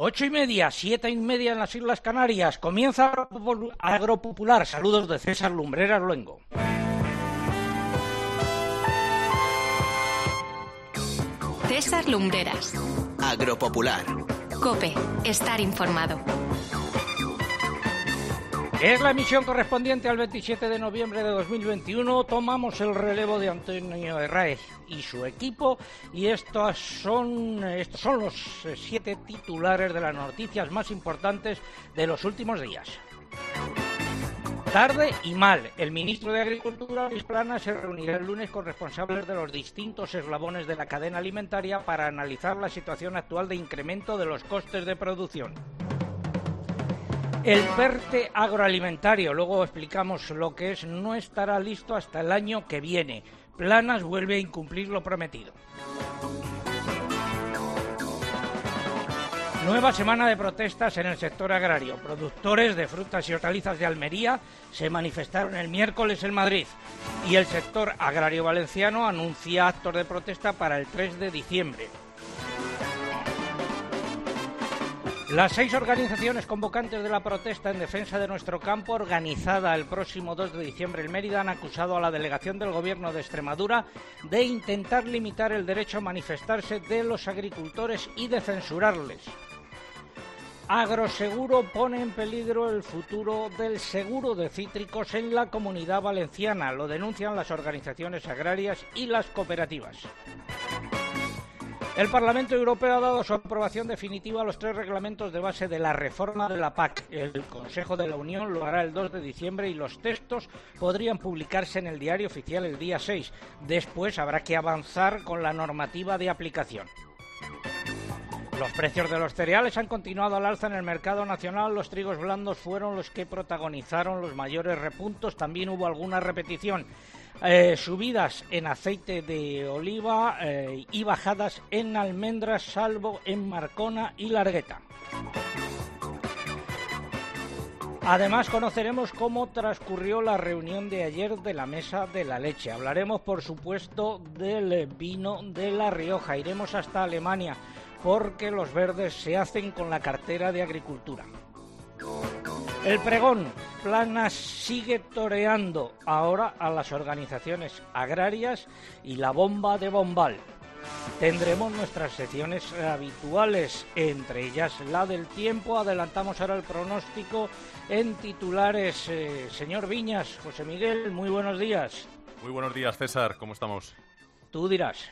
Ocho y media, siete y media en las Islas Canarias. Comienza Agropopular. Saludos de César Lumbreras Luengo. César Lumbreras. Agropopular. Cope, estar informado. Es la emisión correspondiente al 27 de noviembre de 2021. Tomamos el relevo de Antonio Herráez y su equipo y estos son, estos son los siete titulares de las noticias más importantes de los últimos días. Tarde y mal. El ministro de Agricultura, Luis Plana, se reunirá el lunes con responsables de los distintos eslabones de la cadena alimentaria para analizar la situación actual de incremento de los costes de producción. El PERTE agroalimentario, luego explicamos lo que es, no estará listo hasta el año que viene. Planas vuelve a incumplir lo prometido. Nueva semana de protestas en el sector agrario. Productores de frutas y hortalizas de Almería se manifestaron el miércoles en Madrid y el sector agrario valenciano anuncia actos de protesta para el 3 de diciembre. Las seis organizaciones convocantes de la protesta en defensa de nuestro campo, organizada el próximo 2 de diciembre en Mérida, han acusado a la delegación del Gobierno de Extremadura de intentar limitar el derecho a manifestarse de los agricultores y de censurarles. Agroseguro pone en peligro el futuro del seguro de cítricos en la comunidad valenciana, lo denuncian las organizaciones agrarias y las cooperativas. El Parlamento Europeo ha dado su aprobación definitiva a los tres reglamentos de base de la reforma de la PAC. El Consejo de la Unión lo hará el 2 de diciembre y los textos podrían publicarse en el diario oficial el día 6. Después habrá que avanzar con la normativa de aplicación. Los precios de los cereales han continuado al alza en el mercado nacional. Los trigos blandos fueron los que protagonizaron los mayores repuntos. También hubo alguna repetición. Eh, subidas en aceite de oliva eh, y bajadas en almendras, salvo en Marcona y Largueta. Además, conoceremos cómo transcurrió la reunión de ayer de la Mesa de la Leche. Hablaremos, por supuesto, del vino de La Rioja. Iremos hasta Alemania porque los verdes se hacen con la cartera de Agricultura. El pregón Planas sigue toreando ahora a las organizaciones agrarias y la bomba de Bombal. Tendremos nuestras secciones habituales, entre ellas la del tiempo. Adelantamos ahora el pronóstico en titulares. Eh, señor Viñas, José Miguel, muy buenos días. Muy buenos días, César. ¿Cómo estamos? Tú dirás.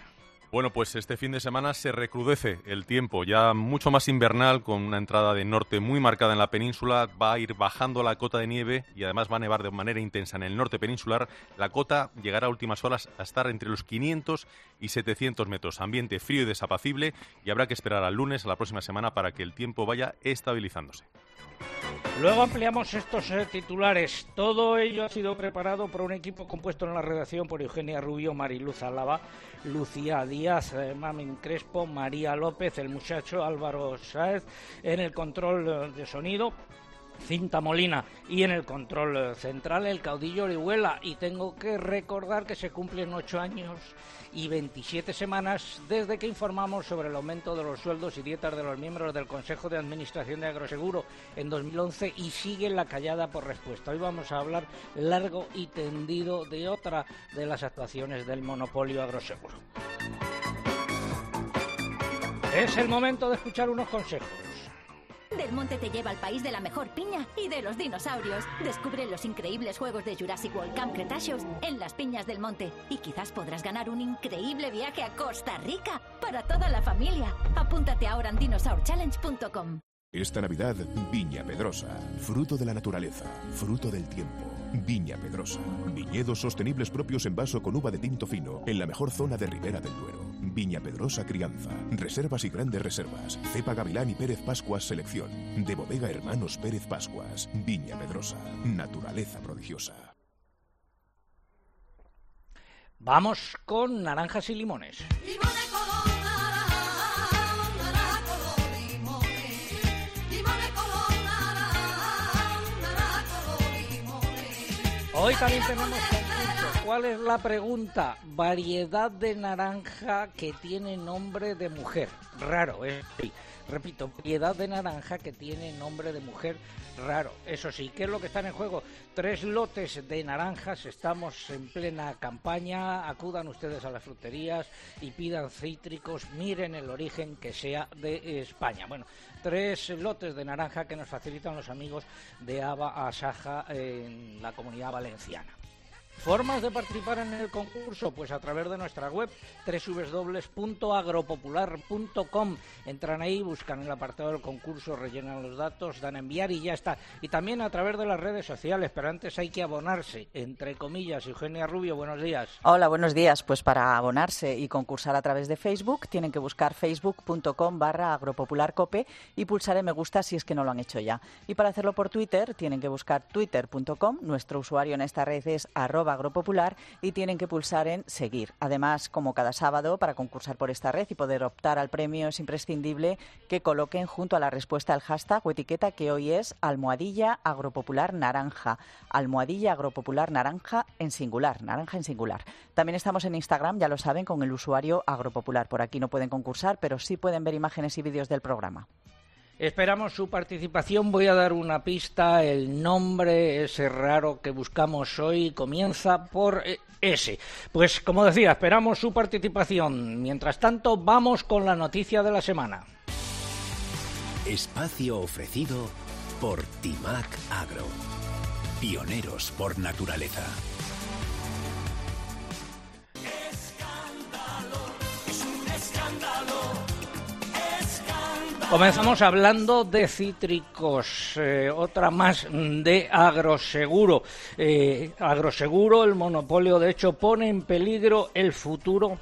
Bueno, pues este fin de semana se recrudece el tiempo, ya mucho más invernal, con una entrada de norte muy marcada en la península. Va a ir bajando la cota de nieve y además va a nevar de manera intensa en el norte peninsular. La cota llegará a últimas horas a estar entre los 500 y 700 metros. Ambiente frío y desapacible y habrá que esperar al lunes, a la próxima semana, para que el tiempo vaya estabilizándose. Luego ampliamos estos eh, titulares. Todo ello ha sido preparado por un equipo compuesto en la redacción por Eugenia Rubio, Mariluz Álava, Lucía Díaz, eh, Mamen Crespo, María López, el muchacho Álvaro Sáez, en el control eh, de sonido. Cinta Molina y en el control central el caudillo Orihuela. Y tengo que recordar que se cumplen ocho años y 27 semanas desde que informamos sobre el aumento de los sueldos y dietas de los miembros del Consejo de Administración de Agroseguro en 2011 y sigue la callada por respuesta. Hoy vamos a hablar largo y tendido de otra de las actuaciones del monopolio agroseguro. Es el momento de escuchar unos consejos. Del Monte te lleva al país de la mejor piña y de los dinosaurios. Descubre los increíbles juegos de Jurassic World Camp Cretaceous en las piñas del monte. Y quizás podrás ganar un increíble viaje a Costa Rica para toda la familia. Apúntate ahora en dinosaurchallenge.com. Esta Navidad, Viña Pedrosa. Fruto de la naturaleza, fruto del tiempo. Viña Pedrosa. Viñedos sostenibles propios en vaso con uva de tinto fino en la mejor zona de Ribera del Duero. Viña Pedrosa Crianza. Reservas y grandes reservas. Cepa Gavilán y Pérez Pascuas Selección. De Bodega Hermanos Pérez Pascuas. Viña Pedrosa. Naturaleza prodigiosa. Vamos con naranjas y limones. Hoy también tenemos ¿Cuál es la pregunta? Variedad de naranja que tiene nombre de mujer. Raro, ¿eh? Repito, variedad de naranja que tiene nombre de mujer raro. Eso sí, ¿qué es lo que está en juego? Tres lotes de naranjas, estamos en plena campaña, acudan ustedes a las fruterías y pidan cítricos, miren el origen que sea de España. Bueno, tres lotes de naranja que nos facilitan los amigos de Aba Asaja en la comunidad valenciana. ¿Formas de participar en el concurso? Pues a través de nuestra web www.agropopular.com. Entran ahí, buscan el apartado del concurso, rellenan los datos, dan a enviar y ya está. Y también a través de las redes sociales, pero antes hay que abonarse, entre comillas. Eugenia Rubio, buenos días. Hola, buenos días. Pues para abonarse y concursar a través de Facebook, tienen que buscar facebook.com barra agropopularcope y pulsar en me gusta si es que no lo han hecho ya. Y para hacerlo por Twitter, tienen que buscar twitter.com. Nuestro usuario en esta red es arroba agropopular y tienen que pulsar en seguir. Además, como cada sábado, para concursar por esta red y poder optar al premio es imprescindible que coloquen junto a la respuesta el hashtag o etiqueta que hoy es almohadilla agropopular naranja. Almohadilla agropopular naranja en singular, naranja en singular. También estamos en Instagram, ya lo saben, con el usuario agropopular. Por aquí no pueden concursar, pero sí pueden ver imágenes y vídeos del programa. Esperamos su participación. Voy a dar una pista. El nombre, ese raro que buscamos hoy, comienza por S. Pues como decía, esperamos su participación. Mientras tanto, vamos con la noticia de la semana. Espacio ofrecido por Timac Agro. Pioneros por naturaleza. Comenzamos hablando de cítricos, eh, otra más de agroseguro. Eh, agroseguro, el monopolio, de hecho, pone en peligro el futuro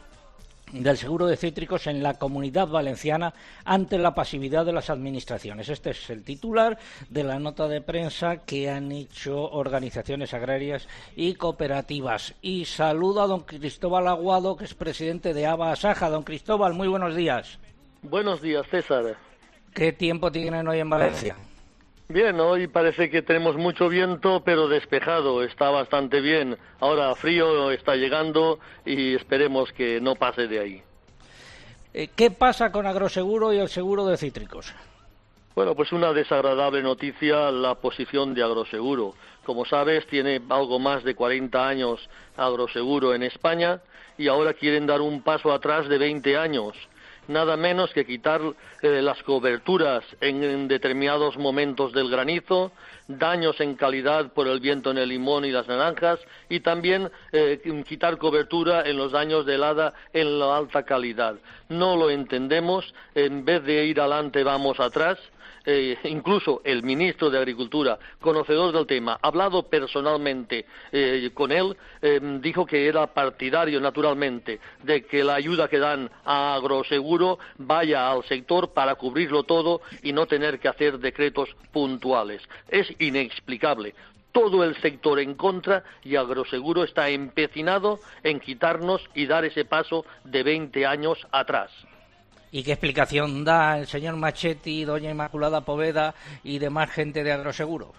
del seguro de cítricos en la comunidad valenciana ante la pasividad de las administraciones. Este es el titular de la nota de prensa que han hecho organizaciones agrarias y cooperativas. Y saludo a don Cristóbal Aguado, que es presidente de ABA Asaja. Don Cristóbal, muy buenos días. Buenos días, César. ¿Qué tiempo tienen hoy en Valencia? Bien, hoy parece que tenemos mucho viento, pero despejado, está bastante bien. Ahora frío está llegando y esperemos que no pase de ahí. Eh, ¿Qué pasa con Agroseguro y el seguro de cítricos? Bueno, pues una desagradable noticia la posición de Agroseguro. Como sabes, tiene algo más de 40 años Agroseguro en España y ahora quieren dar un paso atrás de 20 años nada menos que quitar eh, las coberturas en, determinados momentos del granizo, daños en calidad por el viento en el limón y las naranjas y también eh, quitar cobertura en los daños de helada en la alta calidad. No lo entendemos, en vez de ir adelante vamos atrás eh, incluso el ministro de Agricultura, conocedor del tema, hablado personalmente eh, con él, eh, dijo que era partidario, naturalmente, de que la ayuda que dan a Agroseguro vaya al sector para cubrirlo todo y no tener que hacer decretos puntuales. Es inexplicable todo el sector en contra y Agroseguro está empecinado en quitarnos y dar ese paso de 20 años atrás. ¿Y qué explicación da el señor Machetti, doña Inmaculada Poveda y demás gente de Agroseguro?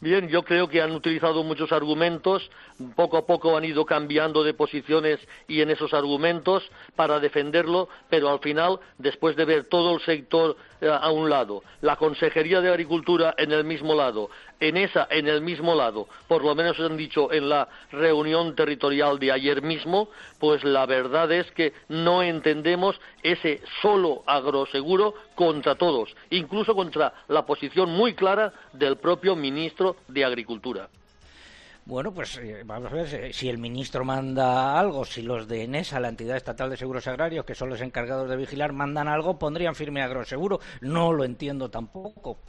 Bien, yo creo que han utilizado muchos argumentos, poco a poco han ido cambiando de posiciones y en esos argumentos para defenderlo, pero al final, después de ver todo el sector eh, a un lado, la Consejería de Agricultura en el mismo lado, en esa, en el mismo lado, por lo menos han dicho en la reunión territorial de ayer mismo, pues la verdad es que no entendemos ese solo agroseguro contra todos, incluso contra la posición muy clara del propio ministro de Agricultura. Bueno, pues eh, vamos a ver si el ministro manda algo, si los de ENESA, la entidad estatal de seguros agrarios, que son los encargados de vigilar, mandan algo, pondrían firme agroseguro. No lo entiendo tampoco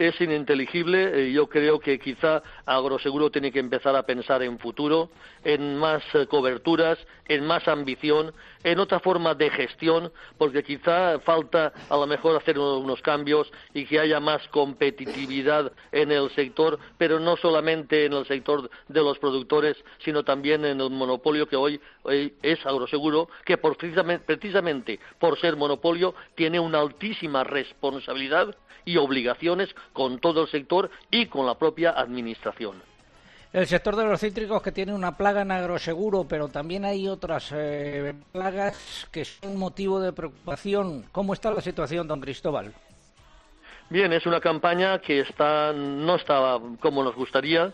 es ininteligible. Eh, yo creo que quizá Agroseguro tiene que empezar a pensar en futuro, en más eh, coberturas, en más ambición, en otra forma de gestión, porque quizá falta a lo mejor hacer unos cambios y que haya más competitividad en el sector, pero no solamente en el sector de los productores, sino también en el monopolio que hoy, es Agroseguro, que precisamente por ser monopolio tiene una altísima responsabilidad y obligaciones con todo el sector y con la propia Administración. El sector de los cítricos que tiene una plaga en agroseguro, pero también hay otras eh, plagas que son motivo de preocupación. ¿Cómo está la situación, don Cristóbal? Bien, es una campaña que está, no estaba como nos gustaría.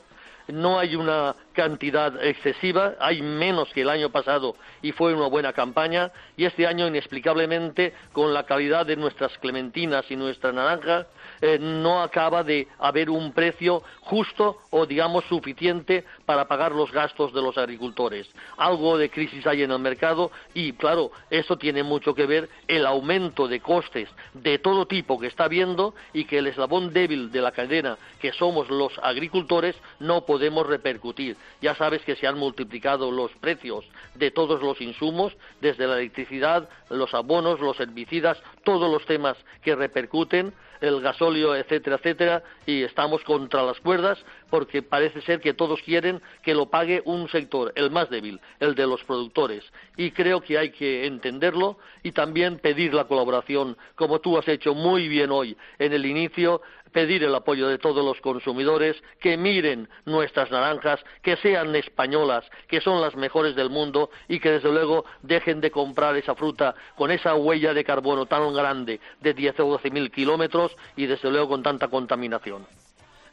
No hay una cantidad excesiva, hay menos que el año pasado y fue una buena campaña. Y este año, inexplicablemente, con la calidad de nuestras clementinas y nuestra naranja, eh, no acaba de haber un precio justo o, digamos, suficiente para pagar los gastos de los agricultores. Algo de crisis hay en el mercado y, claro, eso tiene mucho que ver el aumento de costes de todo tipo que está habiendo y que el eslabón débil de la cadena, que somos los agricultores, no podemos repercutir. Ya sabes que se han multiplicado los precios de todos los insumos, desde la electricidad, los abonos, los herbicidas, todos los temas que repercuten el gasóleo, etcétera, etcétera, y estamos contra las cuerdas porque parece ser que todos quieren que lo pague un sector, el más débil, el de los productores. Y creo que hay que entenderlo y también pedir la colaboración, como tú has hecho muy bien hoy en el inicio, pedir el apoyo de todos los consumidores, que miren nuestras naranjas, que sean españolas, que son las mejores del mundo y que desde luego dejen de comprar esa fruta con esa huella de carbono tan grande de 10 o 12 mil kilómetros y desde luego con tanta contaminación.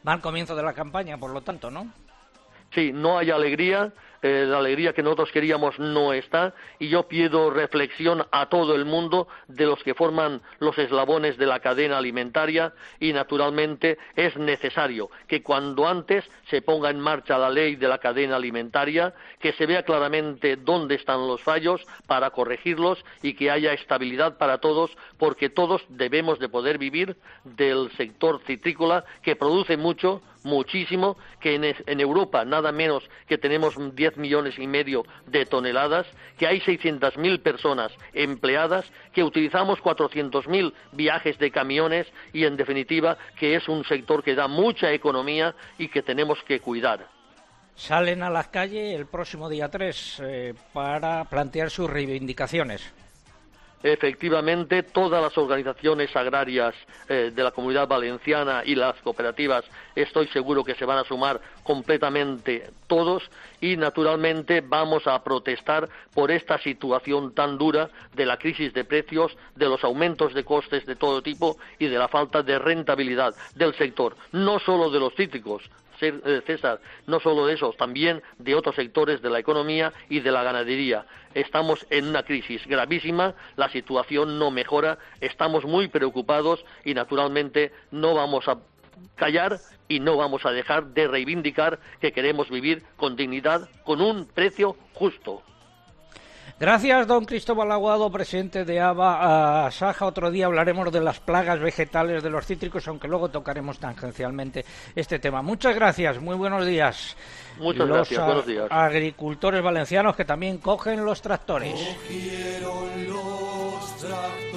Mal comienzo de la campaña, por lo tanto, ¿no? Sí, no hay alegría, eh, la alegría que nosotros queríamos no está y yo pido reflexión a todo el mundo de los que forman los eslabones de la cadena alimentaria y naturalmente es necesario que cuando antes se ponga en marcha la ley de la cadena alimentaria, que se vea claramente dónde están los fallos para corregirlos y que haya estabilidad para todos porque todos debemos de poder vivir del sector citrícola que produce mucho muchísimo, que en, Europa nada menos que tenemos 10 millones y medio de toneladas, que hay 600.000 personas empleadas, que utilizamos 400.000 viajes de camiones y, en definitiva, que es un sector que da mucha economía y que tenemos que cuidar. Salen a las calles el próximo día 3 eh, para plantear sus reivindicaciones efectivamente todas las organizaciones agrarias eh, de la comunidad valenciana y las cooperativas estoy seguro que se van a sumar completamente todos y naturalmente vamos a protestar por esta situación tan dura de la crisis de precios, de los aumentos de costes de todo tipo y de la falta de rentabilidad del sector, no solo de los cítricos, César, no solo de esos, también de otros sectores de la economía y de la ganadería. Estamos en una crisis gravísima, la situación no mejora, estamos muy preocupados y naturalmente no vamos a callar y no vamos a dejar de reivindicar que queremos vivir con dignidad, con un precio justo. Gracias, don Cristóbal Aguado, presidente de ABA Saja. Otro día hablaremos de las plagas vegetales de los cítricos, aunque luego tocaremos tangencialmente este tema. Muchas gracias, muy buenos días. Muchas gracias, buenos días. Agricultores valencianos que también cogen los tractores. los tractores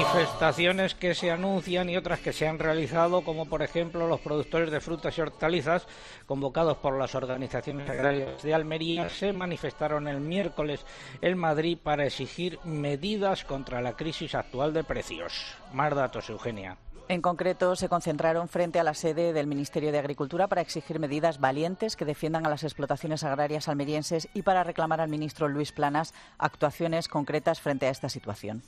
Manifestaciones que se anuncian y otras que se han realizado, como por ejemplo los productores de frutas y hortalizas, convocados por las organizaciones agrarias de Almería, se manifestaron el miércoles en Madrid para exigir medidas contra la crisis actual de precios. Más datos, Eugenia. En concreto, se concentraron frente a la sede del Ministerio de Agricultura para exigir medidas valientes que defiendan a las explotaciones agrarias almerienses y para reclamar al ministro Luis Planas actuaciones concretas frente a esta situación.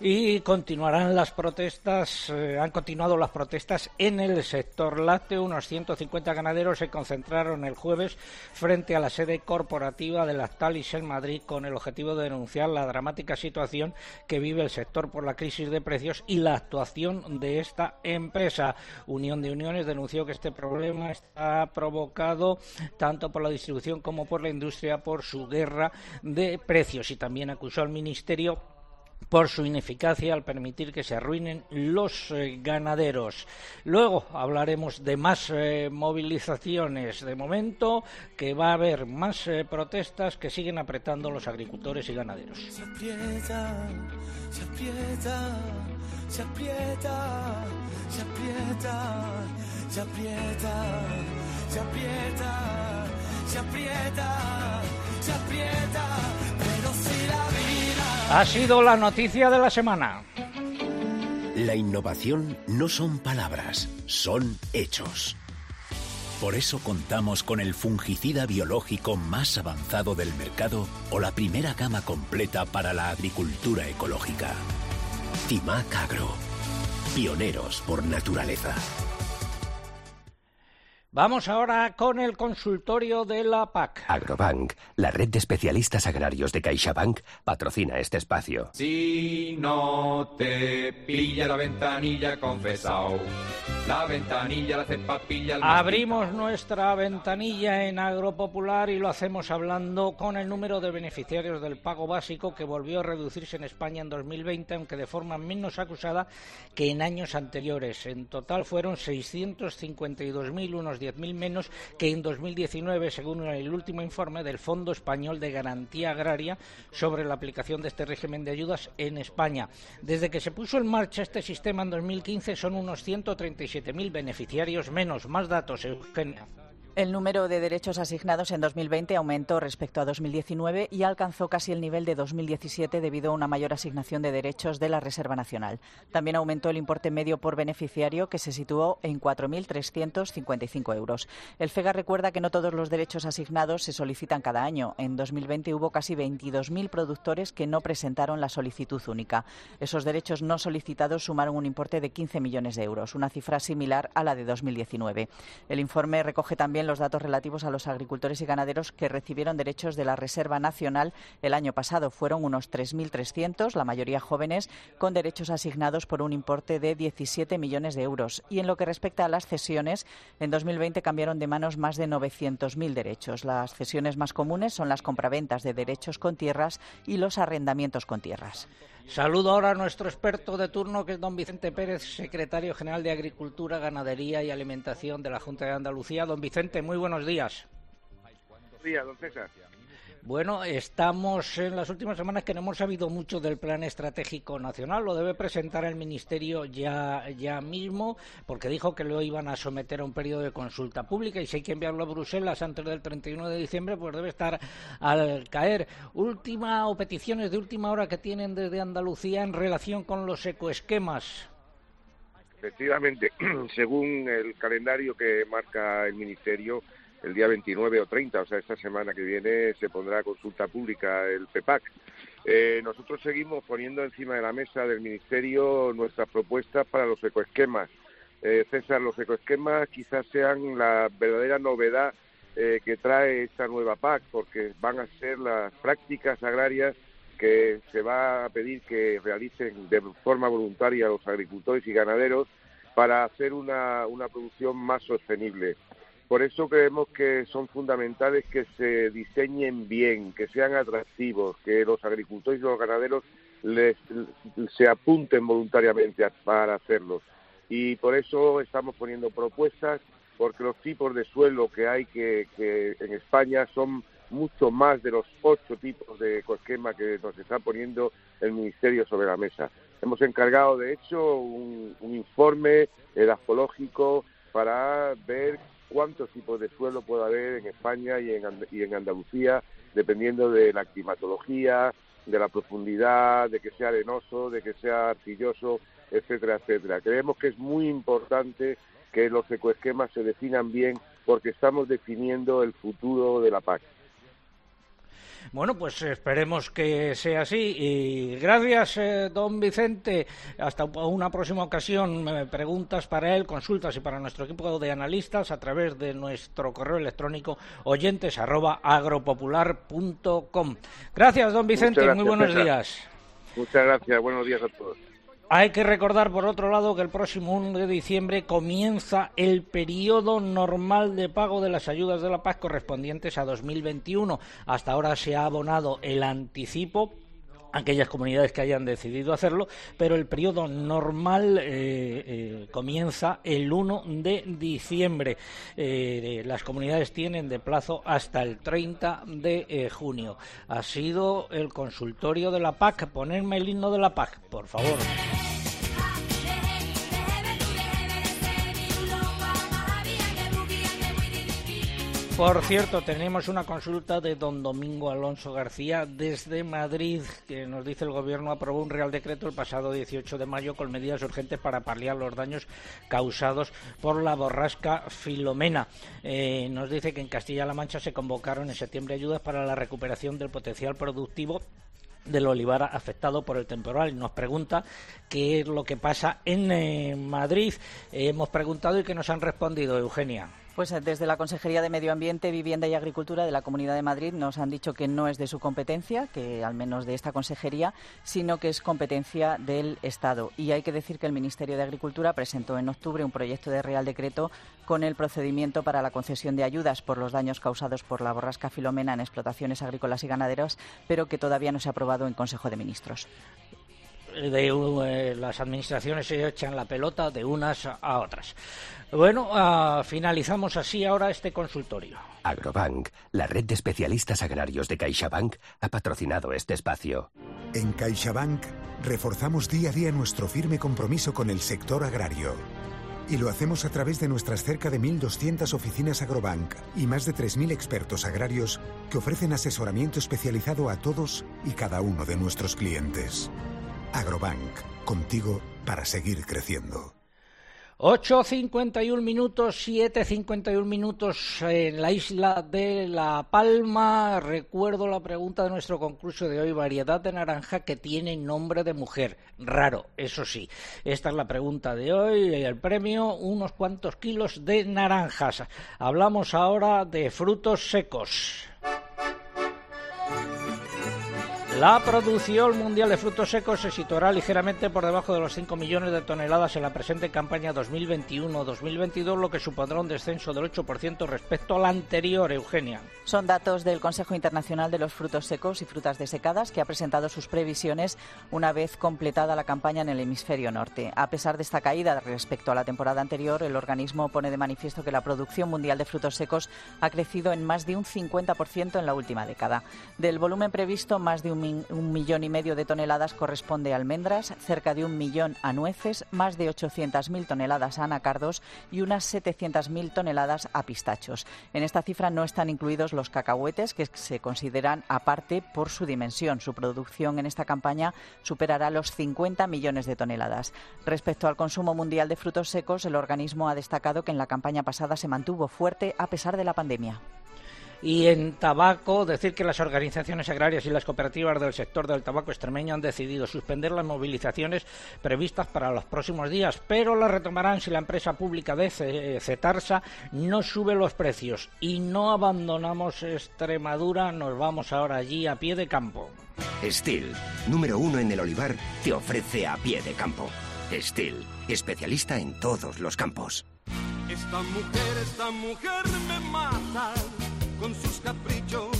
Y continuarán las protestas, eh, han continuado las protestas en el sector lácteo. Unos 150 ganaderos se concentraron el jueves frente a la sede corporativa de Lactalis en Madrid con el objetivo de denunciar la dramática situación que vive el sector por la crisis de precios y la actuación de esta empresa. Unión de Uniones denunció que este problema está provocado tanto por la distribución como por la industria por su guerra de precios y también acusó al Ministerio por su ineficacia al permitir que se arruinen los eh, ganaderos. Luego hablaremos de más eh, movilizaciones. De momento que va a haber más eh, protestas que siguen apretando los agricultores y ganaderos. Se aprieta, se aprieta, se aprieta, se aprieta, se aprieta, se aprieta, se aprieta, pero si la vida Ha sido la noticia de la semana. La innovación no son palabras, son hechos. Por eso contamos con el fungicida biológico más avanzado del mercado o la primera gama completa para la agricultura ecológica. Timac Agro. Pioneros por naturaleza. Vamos ahora con el consultorio de la PAC. Agrobank, la red de especialistas agrarios de CaixaBank, patrocina este espacio. Si no te pilla la ventanilla confesao, la ventanilla la cepa pilla el Abrimos nuestra ventanilla en Agropopular y lo hacemos hablando con el número de beneficiarios del pago básico que volvió a reducirse en España en 2020, aunque de forma menos acusada que en años anteriores. En total fueron 652.000, unos 10.000 menos que en 2019, según el último informe del Fondo Español de Garantía Agraria sobre la aplicación de este régimen de ayudas en España. Desde que se puso en marcha este sistema en 2015 son unos 137.000 beneficiarios menos. Más datos, Eugenia. El número de derechos asignados en 2020 aumentó respecto a 2019 y alcanzó casi el nivel de 2017 debido a una mayor asignación de derechos de la Reserva Nacional. También aumentó el importe medio por beneficiario, que se situó en 4.355 euros. El FEGA recuerda que no todos los derechos asignados se solicitan cada año. En 2020 hubo casi 22.000 productores que no presentaron la solicitud única. Esos derechos no solicitados sumaron un importe de 15 millones de euros, una cifra similar a la de 2019. El informe recoge también los datos relativos a los agricultores y ganaderos que recibieron derechos de la Reserva Nacional el año pasado. Fueron unos 3.300, la mayoría jóvenes, con derechos asignados por un importe de 17 millones de euros. Y en lo que respecta a las cesiones, en 2020 cambiaron de manos más de 900.000 derechos. Las cesiones más comunes son las compraventas de derechos con tierras y los arrendamientos con tierras. Saludo ahora a nuestro experto de turno, que es don Vicente Pérez, secretario general de Agricultura, Ganadería y Alimentación de la Junta de Andalucía. Don Vicente, muy buenos días. Buenos días, don César. Bueno, estamos en las últimas semanas que no hemos sabido mucho del Plan Estratégico Nacional. Lo debe presentar el Ministerio ya, ya mismo, porque dijo que lo iban a someter a un periodo de consulta pública y si hay que enviarlo a Bruselas antes del 31 de diciembre, pues debe estar al caer. Última o peticiones de última hora que tienen desde Andalucía en relación con los ecoesquemas. Efectivamente, según el calendario que marca el Ministerio, el día 29 o 30, o sea, esta semana que viene, se pondrá a consulta pública el PEPAC. Eh, nosotros seguimos poniendo encima de la mesa del Ministerio nuestras propuestas para los ecoesquemas. Eh, César, los ecoesquemas quizás sean la verdadera novedad eh, que trae esta nueva PAC, porque van a ser las prácticas agrarias que se va a pedir que realicen de forma voluntaria los agricultores y ganaderos para hacer una, una producción más sostenible. Por eso creemos que son fundamentales que se diseñen bien, que sean atractivos, que los agricultores y los ganaderos les, se apunten voluntariamente a- para hacerlos. Y por eso estamos poniendo propuestas, porque los tipos de suelo que hay que, que en España son mucho más de los ocho tipos de ecoesquema que nos está poniendo el Ministerio sobre la mesa. Hemos encargado, de hecho, un, un informe edafológico para ver cuántos tipos de suelo puede haber en España y en, y en Andalucía, dependiendo de la climatología, de la profundidad, de que sea arenoso, de que sea arcilloso, etcétera, etcétera. Creemos que es muy importante que los ecoesquemas se definan bien porque estamos definiendo el futuro de la PAC. Bueno, pues esperemos que sea así. Y gracias, eh, don Vicente. Hasta una próxima ocasión. Eh, preguntas para él, consultas y para nuestro equipo de analistas a través de nuestro correo electrónico oyentes arroba agropopular.com. Gracias, don Vicente. Muchas Muy gracias, buenos César. días. Muchas gracias. Buenos días a todos. Hay que recordar, por otro lado, que el próximo 1 de diciembre comienza el periodo normal de pago de las ayudas de la paz correspondientes a 2021. Hasta ahora se ha abonado el anticipo aquellas comunidades que hayan decidido hacerlo, pero el periodo normal eh, eh, comienza el 1 de diciembre. Eh, las comunidades tienen de plazo hasta el 30 de junio. Ha sido el consultorio de la PAC. Ponerme el himno de la PAC, por favor. Por cierto, tenemos una consulta de don Domingo Alonso García desde Madrid, que nos dice el Gobierno aprobó un Real Decreto el pasado 18 de mayo con medidas urgentes para paliar los daños causados por la borrasca Filomena. Eh, nos dice que en Castilla-La Mancha se convocaron en septiembre ayudas para la recuperación del potencial productivo del olivar afectado por el temporal. Nos pregunta qué es lo que pasa en eh, Madrid. hemos preguntado y que nos han respondido, Eugenia. Pues eh, desde la Consejería de Medio Ambiente, Vivienda y Agricultura de la Comunidad de Madrid nos han dicho que no es de su competencia, que al menos de esta consejería, sino que es competencia del Estado. Y hay que decir que el Ministerio de Agricultura presentó en octubre un proyecto de Real Decreto con el procedimiento para la concesión de ayudas por los daños causados por la borrasca Filomena en explotaciones agrícolas y ganaderas, pero que todavía no se ha aprobado en Consejo de Ministros de eh, las administraciones se echan la pelota de unas a otras. Bueno, ah, finalizamos así ahora este consultorio. Agrobank, la red de especialistas agrarios de CaixaBank, ha patrocinado este espacio. En CaixaBank reforzamos día a día nuestro firme compromiso con el sector agrario. Y lo hacemos a través de nuestras cerca de 1.200 oficinas Agrobank y más de 3.000 expertos agrarios que ofrecen asesoramiento especializado a todos y cada uno de nuestros clientes. Agrobank, contigo para seguir creciendo. 8.51 minutos, 7.51 minutos en la isla de La Palma. Recuerdo la pregunta de nuestro concurso de hoy, variedad de naranja que tiene nombre de mujer. Raro, eso sí. Esta es la pregunta de hoy. El premio, unos cuantos kilos de naranjas. Hablamos ahora de frutos secos. La producción mundial de frutos secos se situará ligeramente por debajo de los 5 millones de toneladas en la presente campaña 2021-2022, lo que supondrá un descenso del 8% respecto a la anterior, Eugenia. Son datos del Consejo Internacional de los Frutos Secos y Frutas Desecadas, que ha presentado sus previsiones una vez completada la campaña en el hemisferio norte. A pesar de esta caída respecto a la temporada anterior, el organismo pone de manifiesto que la producción mundial de frutos secos ha crecido en más de un 50% en la última década. Del volumen previsto, más de un un millón y medio de toneladas corresponde a almendras, cerca de un millón a nueces, más de 800.000 toneladas a anacardos y unas 700.000 toneladas a pistachos. En esta cifra no están incluidos los cacahuetes, que se consideran aparte por su dimensión. Su producción en esta campaña superará los 50 millones de toneladas. Respecto al consumo mundial de frutos secos, el organismo ha destacado que en la campaña pasada se mantuvo fuerte a pesar de la pandemia. Y en tabaco, decir que las organizaciones agrarias y las cooperativas del sector del tabaco extremeño han decidido suspender las movilizaciones previstas para los próximos días, pero las retomarán si la empresa pública de Cetarsa no sube los precios. Y no abandonamos Extremadura, nos vamos ahora allí a pie de campo. Steel, número uno en el olivar, te ofrece a pie de campo. Steel, especialista en todos los campos. Esta mujer, esta mujer me mata con sus caprichos,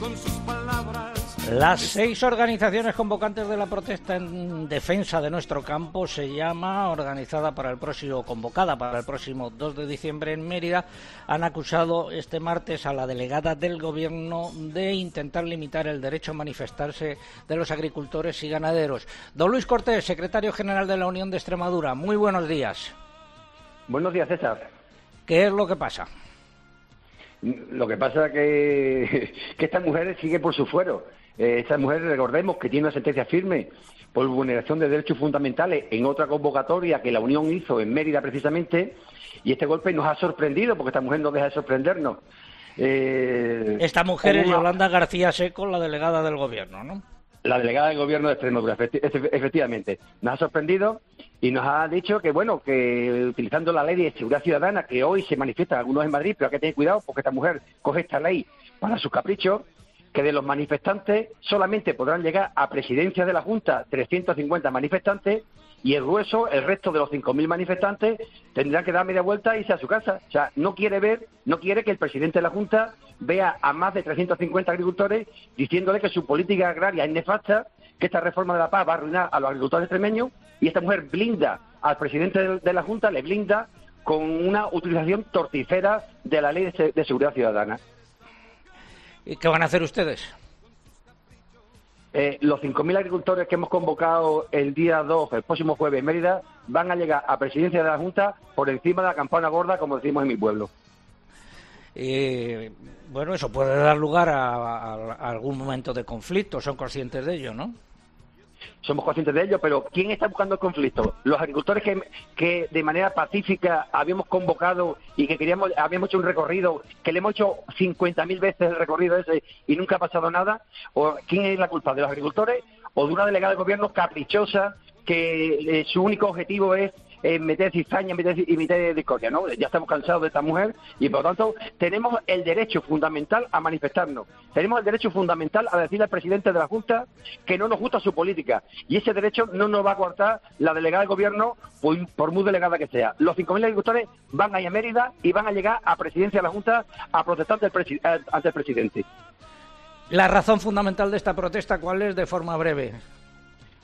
con sus palabras. Las seis organizaciones convocantes de la protesta en defensa de nuestro campo se llama, organizada para el próximo, convocada para el próximo 2 de diciembre en Mérida, han acusado este martes a la delegada del Gobierno de intentar limitar el derecho a manifestarse de los agricultores y ganaderos. Don Luis Cortés, secretario general de la Unión de Extremadura, muy buenos días. Buenos días, César. ¿Qué es lo que pasa? Lo que pasa es que, que esta mujer sigue por su fuero. Eh, esta mujer, recordemos que tiene una sentencia firme por vulneración de derechos fundamentales en otra convocatoria que la Unión hizo en Mérida precisamente, y este golpe nos ha sorprendido, porque esta mujer no deja de sorprendernos. Eh, esta mujer es Yolanda García Seco, la delegada del Gobierno, ¿no? La delegada del Gobierno de Extremadura, efectivamente. Nos ha sorprendido y nos ha dicho que, bueno, que utilizando la ley de seguridad ciudadana, que hoy se manifiesta algunos en Madrid, pero hay que tener cuidado porque esta mujer coge esta ley para sus caprichos, que de los manifestantes solamente podrán llegar a presidencia de la Junta 350 manifestantes y el grueso, el resto de los 5.000 manifestantes, tendrán que dar media vuelta e irse a su casa. O sea, no quiere ver, no quiere que el presidente de la Junta vea a más de 350 agricultores diciéndole que su política agraria es nefasta que esta reforma de la paz va a arruinar a los agricultores extremeños y esta mujer blinda al presidente de, la Junta, le blinda con una utilización torticera de la ley de seguridad ciudadana. ¿Y qué van a hacer ustedes? Eh, los 5.000 agricultores que hemos convocado el día 2, el próximo jueves en Mérida, van a llegar a presidencia de la Junta por encima de la campana gorda, como decimos en mi pueblo. Eh, bueno, eso puede dar lugar a, a- a algún momento de conflicto, son conscientes de ello, ¿no? Somos conscientes de ello, pero ¿quién está buscando el conflicto? Los agricultores que, que de manera pacífica habíamos convocado y que queríamos, habíamos hecho un recorrido, que le hemos hecho 50.000 veces el recorrido ese y nunca ha pasado nada. ¿O ¿Quién es la culpa? ¿De los agricultores o de una delegada de gobierno caprichosa que eh, su único objetivo es eh, meter cizaña meter, y meter discordia, ¿no? Ya estamos cansados de esta mujer y por lo tanto tenemos el derecho fundamental a manifestarnos. Tenemos el derecho fundamental a decirle al presidente de la Junta que no nos gusta su política y ese derecho no nos va a cortar la delegada de gobierno por, por muy delegada que sea. Los 5.000 agricultores van a ir a Mérida y van a llegar a presidencia de la Junta a protestar eh, ante el presidente. La razón fundamental de esta protesta, ¿cuál es? De forma breve.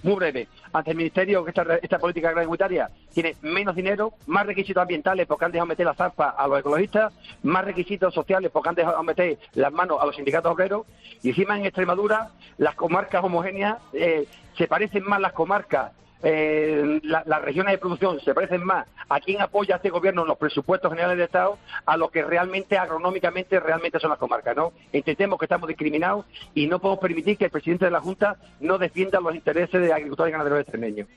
Muy breve. Ante el Ministerio, que esta, esta política agroalimentaria tiene menos dinero, más requisitos ambientales porque han dejado meter la zarpa a los ecologistas, más requisitos sociales porque han dejado meter las manos a los sindicatos obreros, y encima en Extremadura las comarcas homogéneas eh, se parecen más las comarcas. Eh, la- las regiones de producción se parecen más a quién apoya a este gobierno en los presupuestos generales de Estado a lo que realmente agronómicamente realmente son las comarcas, ¿no? Entendemos que estamos discriminados y no podemos permitir que el presidente de la Junta no defienda los intereses de agricultores y ganaderos extremeños.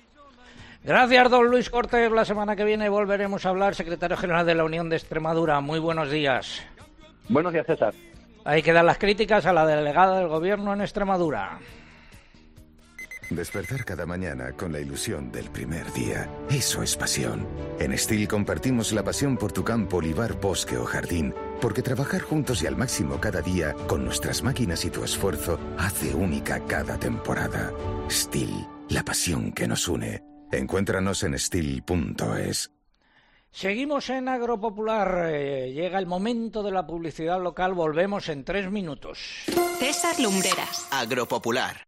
Gracias, don Luis Cortés. La semana que viene volveremos a hablar, secretario general de la Unión de Extremadura. Muy buenos días. Buenos días, César. Ahí quedan las críticas a la delegada del gobierno en Extremadura. Despertar cada mañana con la ilusión del primer día. Eso es pasión. En Steel compartimos la pasión por tu campo, olivar, bosque o jardín, porque trabajar juntos y al máximo cada día, con nuestras máquinas y tu esfuerzo, hace única cada temporada. Steel, la pasión que nos une. Encuéntranos en steel.es. Seguimos en Agropopular. Eh, llega el momento de la publicidad local. Volvemos en tres minutos. César Lumbreras. Agropopular.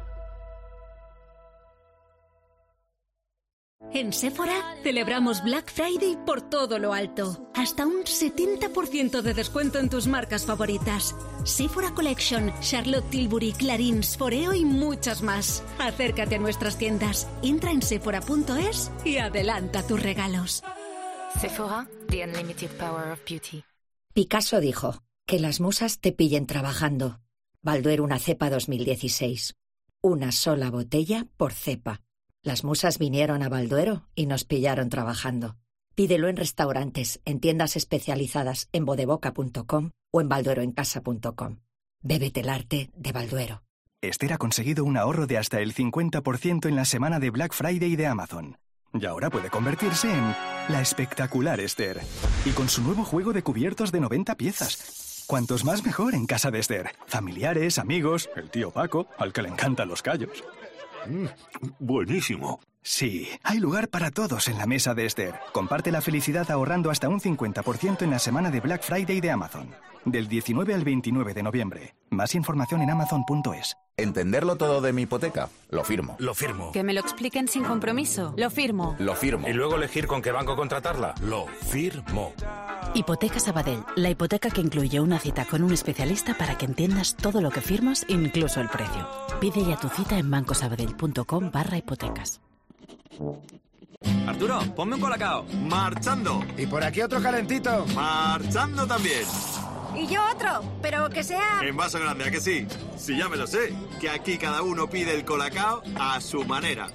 En Sephora celebramos Black Friday por todo lo alto. Hasta un 70% de descuento en tus marcas favoritas. Sephora Collection, Charlotte Tilbury, Clarins, Foreo y muchas más. Acércate a nuestras tiendas. Entra en sephora.es y adelanta tus regalos. Sephora, the unlimited power of beauty. Picasso dijo, que las musas te pillen trabajando. Balduero una cepa 2016. Una sola botella por cepa. Las musas vinieron a Balduero y nos pillaron trabajando. Pídelo en restaurantes, en tiendas especializadas en bodeboca.com o en baldueroencasa.com. Bébete el arte de Balduero. Esther ha conseguido un ahorro de hasta el 50% en la semana de Black Friday de Amazon. Y ahora puede convertirse en la espectacular Esther. Y con su nuevo juego de cubiertos de 90 piezas. Cuantos más mejor en casa de Esther. Familiares, amigos, el tío Paco, al que le encantan los callos. Buenísimo. Sí, hay lugar para todos en la mesa de Esther. Comparte la felicidad ahorrando hasta un 50% en la semana de Black Friday de Amazon. Del 19 al 29 de noviembre. Más información en amazon.es. ¿Entenderlo todo de mi hipoteca? Lo firmo. Lo firmo. Que me lo expliquen sin compromiso. Lo firmo. Lo firmo. Y luego elegir con qué banco contratarla. Lo firmo. Hipoteca Sabadell, la hipoteca que incluye una cita con un especialista para que entiendas todo lo que firmas, incluso el precio. Pide ya tu cita en bancosabadell.com barra hipotecas. Arturo, ponme un colacao. Marchando. Y por aquí otro calentito. Marchando también. Y yo otro, pero que sea... En vaso grande, ¿a que sí? Sí, ya me lo sé. Que aquí cada uno pide el colacao a su manera.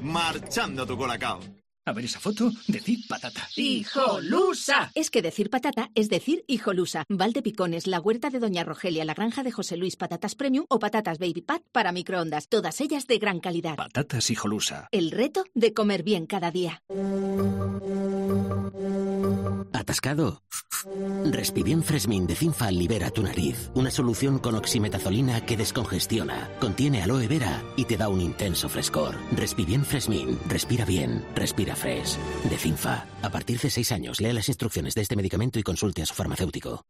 Marchando tu colacao. A ver esa foto, decid patata. ¡Hijolusa! Es que decir patata es decir hijolusa. Valde Picones, la huerta de Doña Rogelia, la granja de José Luis, patatas premium o patatas baby pat para microondas. Todas ellas de gran calidad. Patatas hijolusa. El reto de comer bien cada día. ¿Atascado? Respibien Fresmin de Cinfa libera tu nariz. Una solución con oximetazolina que descongestiona, contiene aloe vera y te da un intenso frescor. Respibien Fresmin. Respira bien. Respira De Cinfa. A partir de 6 años, lea las instrucciones de este medicamento y consulte a su farmacéutico.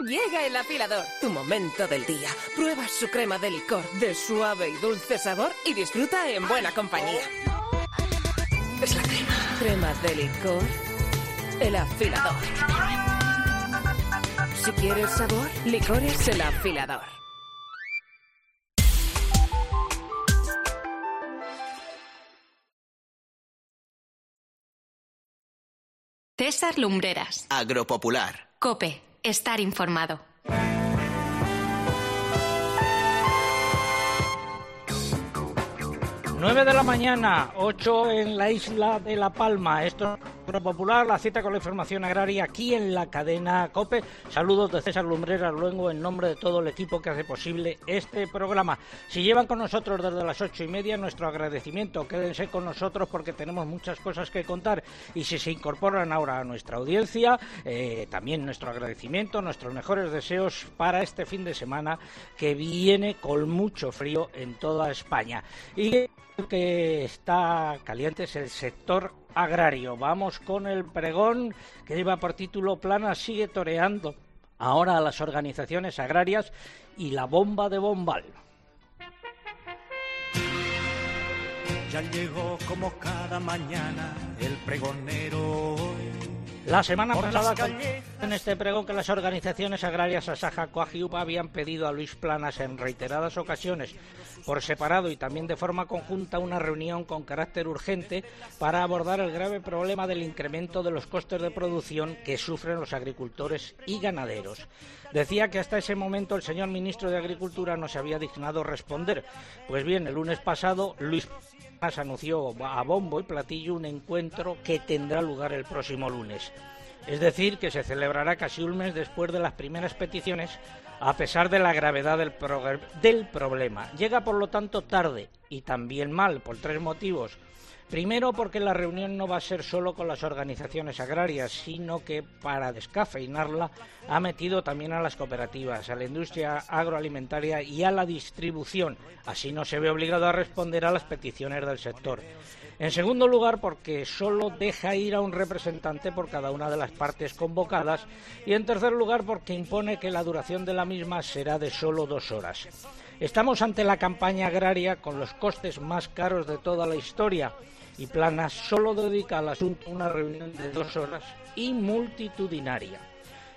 Llega el afilador, tu momento del día. Prueba su crema de licor de suave y dulce sabor y disfruta en buena compañía. Es la crema. Crema de licor. El afilador. Si quieres sabor, licores el afilador. César Lumbreras. Agropopular. Cope. Estar informado. 9 de la mañana, 8 en la isla de La Palma. Esto Popular, la cita con la información agraria aquí en la cadena COPE. Saludos de César Lumbreras luego en nombre de todo el equipo que hace posible este programa. Si llevan con nosotros desde las ocho y media, nuestro agradecimiento. Quédense con nosotros porque tenemos muchas cosas que contar. Y si se incorporan ahora a nuestra audiencia, eh, también nuestro agradecimiento, nuestros mejores deseos para este fin de semana que viene con mucho frío en toda España. Y que está caliente es el sector agrario. Vamos con el pregón que lleva por título Plana sigue toreando ahora a las organizaciones agrarias y la bomba de Bombal. Ya llegó como cada mañana el pregonero. La semana pasada en este pregón que las organizaciones agrarias Asaja Coajiupa habían pedido a Luis Planas en reiteradas ocasiones por separado y también de forma conjunta una reunión con carácter urgente para abordar el grave problema del incremento de los costes de producción que sufren los agricultores y ganaderos. Decía que hasta ese momento el señor ministro de Agricultura no se había dignado responder. Pues bien, el lunes pasado Luis Planas anunció a bombo y platillo un encuentro que tendrá lugar el próximo lunes. Es decir, que se celebrará casi un mes después de las primeras peticiones, a pesar de la gravedad del problema. Llega, por lo tanto, tarde y también mal, por tres motivos. Primero, porque la reunión no va a ser solo con las organizaciones agrarias, sino que para descafeinarla ha metido también a las cooperativas, a la industria agroalimentaria y a la distribución. Así no se ve obligado a responder a las peticiones del sector. En segundo lugar, porque solo deja ir a un representante por cada una de las partes convocadas. Y en tercer lugar, porque impone que la duración de la misma será de solo dos horas. Estamos ante la campaña agraria con los costes más caros de toda la historia y Planas solo dedica al asunto una reunión de dos horas y multitudinaria.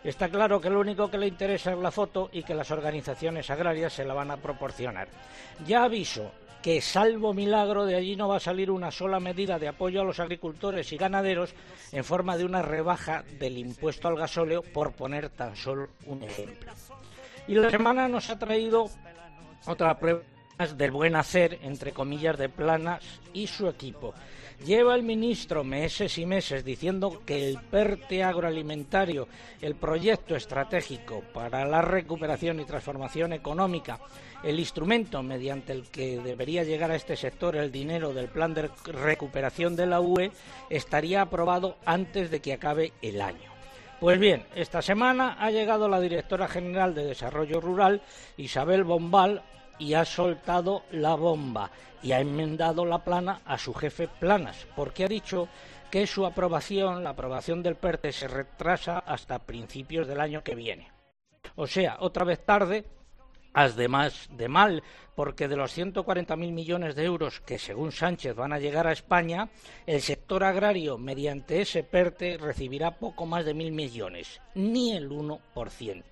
Está claro que lo único que le interesa es la foto y que las organizaciones agrarias se la van a proporcionar. Ya aviso que salvo milagro de allí no va a salir una sola medida de apoyo a los agricultores y ganaderos en forma de una rebaja del impuesto al gasóleo, por poner tan solo un ejemplo. Y la semana nos ha traído otra prueba del buen hacer, entre comillas, de Planas y su equipo. Lleva el ministro meses y meses diciendo que el PERTE agroalimentario, el proyecto estratégico para la recuperación y transformación económica, el instrumento mediante el que debería llegar a este sector el dinero del plan de recuperación de la UE, estaría aprobado antes de que acabe el año. Pues bien, esta semana ha llegado la directora general de Desarrollo Rural, Isabel Bombal, y ha soltado la bomba y ha enmendado la plana a su jefe Planas, porque ha dicho que su aprobación, la aprobación del PERTE, se retrasa hasta principios del año que viene. O sea, otra vez tarde, además de mal, porque de los 140.000 millones de euros que, según Sánchez, van a llegar a España, el sector agrario, mediante ese PERTE, recibirá poco más de mil millones, ni el 1%.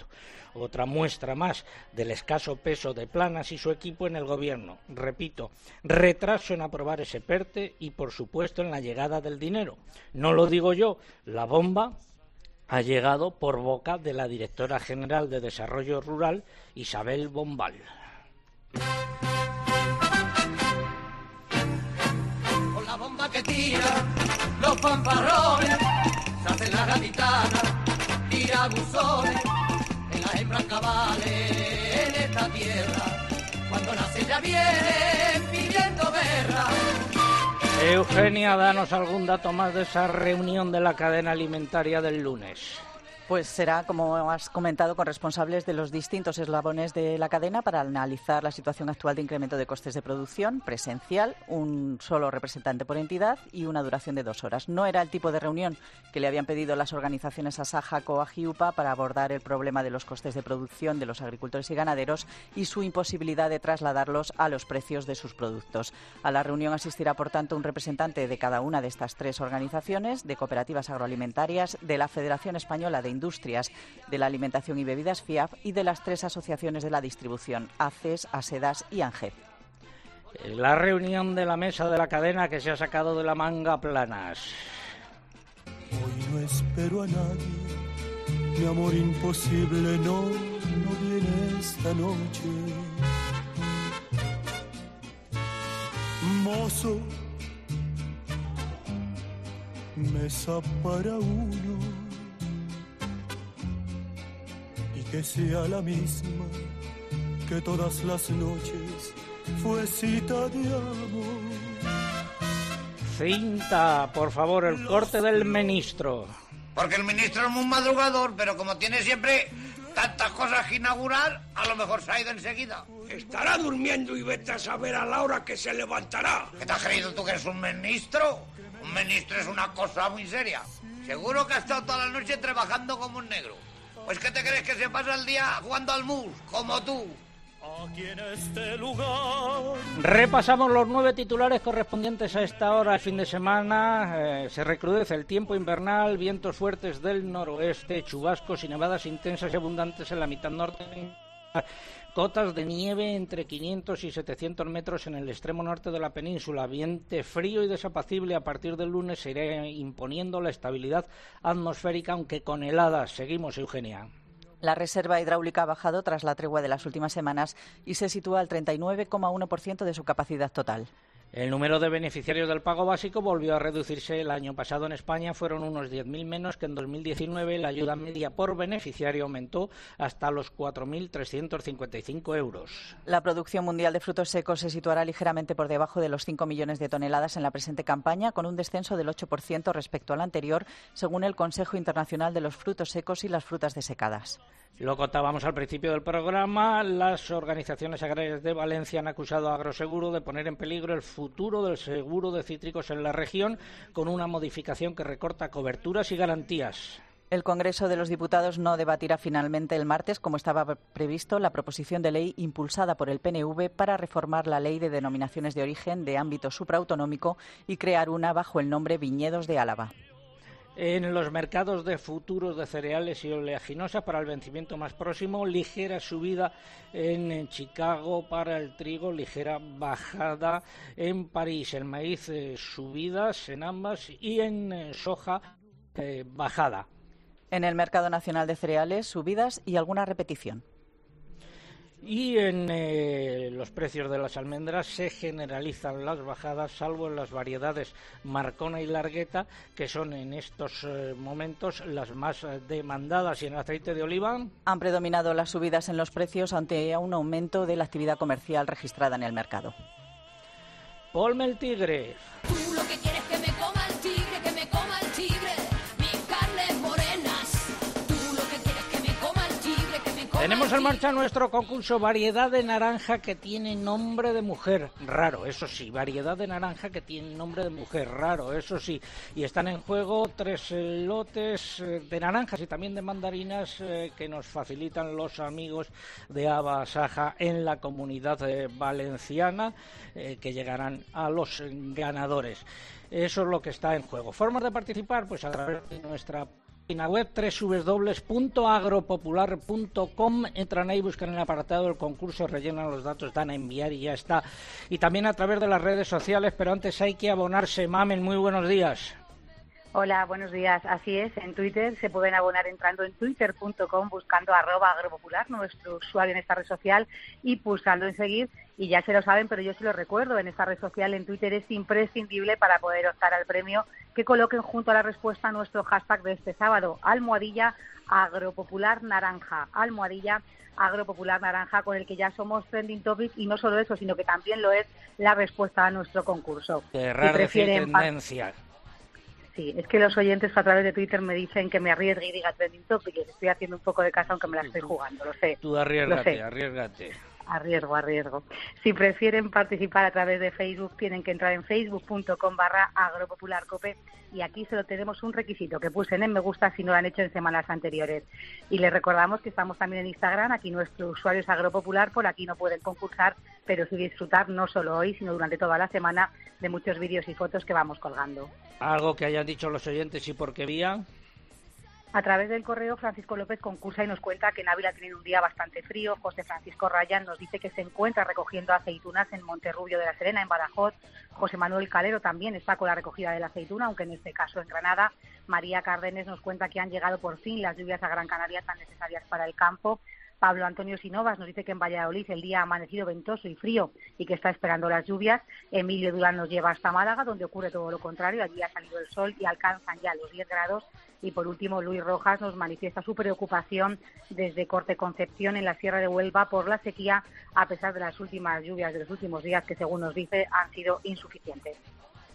Otra muestra más del escaso peso de Planas y su equipo en el gobierno. Repito, retraso en aprobar ese PERTE y, por supuesto, en la llegada del dinero. No lo digo yo, la bomba ha llegado por boca de la directora general de Desarrollo Rural, Isabel Bombal. Con la bomba que tira los fanfarrones, se hace la gaditana, tira buzones, en las hembras cabales en esta tierra. Cuando nace ya viene pidiendo guerra. Eugenia, danos algún dato más de esa reunión de la cadena alimentaria del lunes. Pues será, como has comentado, con responsables de los distintos eslabones de la cadena para analizar la situación actual de incremento de costes de producción presencial, un solo representante por entidad y una duración de dos horas. No era el tipo de reunión que le habían pedido las organizaciones Asaja, COA y UPA para abordar el problema de los costes de producción de los agricultores y ganaderos y su imposibilidad de trasladarlos a los precios de sus productos. A la reunión asistirá, por tanto, un representante de cada una de estas tres organizaciones, de cooperativas agroalimentarias, de la Federación Española de Industrias de la Alimentación y Bebidas FIAF y de las tres asociaciones de la distribución, ACES, ASEDAS y ANGEP. La reunión de la mesa de la cadena que se ha sacado de la manga planas. Hoy no espero a nadie, mi amor imposible no, no viene esta noche. Mozo, mesa para uno que sea la misma que todas las noches fue cita de amor. Cinta, por favor, el corte del ministro. Porque el ministro es muy madrugador, pero como tiene siempre tantas cosas que inaugurar, a lo mejor se ha ido enseguida. Estará durmiendo y vete a saber a la hora que se levantará. ¿Qué te has creído tú que eres un ministro? Un ministro es una cosa muy seria. Seguro que ha estado toda la noche trabajando como un negro. Pues ¿qué te crees que se pasa el día jugando al mus? Como tú. Aquí en este lugar. Repasamos los nueve titulares correspondientes a esta hora el fin de semana. Eh, se recrudece el tiempo invernal, vientos fuertes del noroeste, chubascos y nevadas intensas y abundantes en la mitad norte. Cotas de nieve entre 500 y 700 metros en el extremo norte de la península. Viente frío y desapacible a partir del lunes se irá imponiendo la estabilidad atmosférica, aunque con heladas. Seguimos, Eugenia. La reserva hidráulica ha bajado tras la tregua de las últimas semanas y se sitúa al 39,1% de su capacidad total. El número de beneficiarios del pago básico volvió a reducirse el año pasado en España. Fueron unos 10.000 menos que en 2019. La ayuda media por beneficiario aumentó hasta los 4.355 euros. La producción mundial de frutos secos se situará ligeramente por debajo de los 5 millones de toneladas en la presente campaña, con un descenso del 8% respecto al anterior, según el Consejo Internacional de los Frutos Secos y las Frutas Desecadas. Lo contábamos al principio del programa. Las organizaciones agrarias de Valencia han acusado a Agroseguro de poner en peligro el futuro del seguro de cítricos en la región con una modificación que recorta coberturas y garantías. El Congreso de los Diputados no debatirá finalmente el martes, como estaba previsto, la proposición de ley impulsada por el PNV para reformar la ley de denominaciones de origen de ámbito supraautonómico y crear una bajo el nombre Viñedos de Álava en los mercados de futuros de cereales y oleaginosa para el vencimiento más próximo, ligera subida en Chicago para el trigo, ligera bajada en París, el maíz eh, subidas en ambas y en eh, soja eh, bajada. En el mercado nacional de cereales, subidas y alguna repetición. Y en eh, los precios de las almendras se generalizan las bajadas, salvo en las variedades Marcona y Largueta, que son en estos eh, momentos las más eh, demandadas. Y en el aceite de oliva. Han predominado las subidas en los precios ante un aumento de la actividad comercial registrada en el mercado. Polme el tigre. Tú lo que Tenemos en marcha nuestro concurso Variedad de Naranja que tiene nombre de mujer. Raro, eso sí. Variedad de Naranja que tiene nombre de mujer. Raro, eso sí. Y están en juego tres lotes eh, de naranjas y también de mandarinas eh, que nos facilitan los amigos de Aba Saja en la comunidad eh, valenciana que llegarán a los ganadores. Eso es lo que está en juego. Formas de participar, pues a través de nuestra página web www.agropopular.com entran ahí, buscan el apartado del concurso, rellenan los datos, dan a enviar y ya está. Y también a través de las redes sociales, pero antes hay que abonarse. Mamen, muy buenos días. Hola, buenos días. Así es, en Twitter se pueden abonar entrando en twitter.com buscando arroba agropopular, nuestro usuario en esta red social, y pulsando en seguir. Y ya se lo saben, pero yo se lo recuerdo, en esta red social, en Twitter, es imprescindible para poder optar al premio que coloquen junto a la respuesta nuestro hashtag de este sábado, almohadilla agropopular naranja, almohadilla agropopular naranja con el que ya somos trending topic y no solo eso, sino que también lo es la respuesta a nuestro concurso. De raro decir tendencia. Sí, es que los oyentes a través de Twitter me dicen que me arriesgue y diga trending topic les estoy haciendo un poco de caso aunque me la estoy jugando, lo sé. Tú arriesgate, arriesgate. Arriesgo, arriesgo. Si prefieren participar a través de Facebook, tienen que entrar en facebook.com barra agropopularcope y aquí solo tenemos un requisito, que puse en me gusta si no lo han hecho en semanas anteriores. Y les recordamos que estamos también en Instagram, aquí nuestro usuario es agropopular, por aquí no pueden concursar, pero sí disfrutar no solo hoy, sino durante toda la semana de muchos vídeos y fotos que vamos colgando. Algo que hayan dicho los oyentes y por qué vía. A través del correo, Francisco López concursa y nos cuenta que Návila ha tenido un día bastante frío. José Francisco Ryan nos dice que se encuentra recogiendo aceitunas en Monterrubio de la Serena, en Badajoz. José Manuel Calero también está con la recogida de la aceituna, aunque en este caso en Granada. María Cárdenes nos cuenta que han llegado por fin las lluvias a Gran Canaria tan necesarias para el campo. Pablo Antonio Sinovas nos dice que en Valladolid el día ha amanecido ventoso y frío y que está esperando las lluvias. Emilio Durán nos lleva hasta Málaga, donde ocurre todo lo contrario. Allí ha salido el sol y alcanzan ya los 10 grados. Y por último, Luis Rojas nos manifiesta su preocupación desde Corte Concepción en la Sierra de Huelva por la sequía, a pesar de las últimas lluvias de los últimos días que, según nos dice, han sido insuficientes.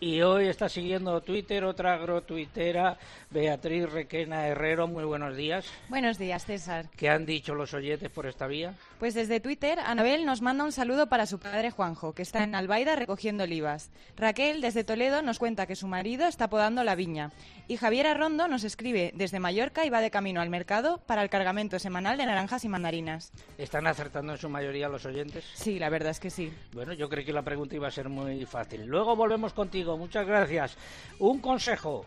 Y hoy está siguiendo Twitter otra agrotuitera, Beatriz Requena Herrero. Muy buenos días. Buenos días, César. ¿Qué han dicho los oyentes por esta vía? Pues desde Twitter, Anabel nos manda un saludo para su padre Juanjo, que está en Albaida recogiendo olivas. Raquel, desde Toledo, nos cuenta que su marido está podando la viña. Y Javier Arrondo nos escribe desde Mallorca y va de camino al mercado para el cargamento semanal de naranjas y mandarinas. ¿Están acertando en su mayoría los oyentes? Sí, la verdad es que sí. Bueno, yo creí que la pregunta iba a ser muy fácil. Luego volvemos contigo. Muchas gracias. Un consejo.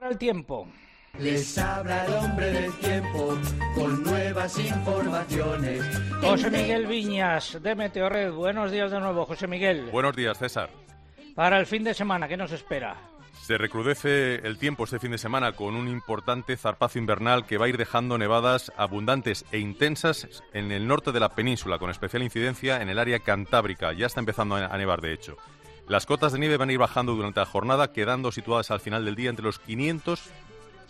Para el tiempo. Les habla el hombre del tiempo con nuevas informaciones. José Miguel Viñas de Meteorred. Buenos días de nuevo, José Miguel. Buenos días, César. Para el fin de semana, ¿qué nos espera? Se recrudece el tiempo este fin de semana con un importante zarpazo invernal que va a ir dejando nevadas abundantes e intensas en el norte de la península, con especial incidencia en el área cantábrica. Ya está empezando a nevar, de hecho. Las cotas de nieve van a ir bajando durante la jornada, quedando situadas al final del día entre los 500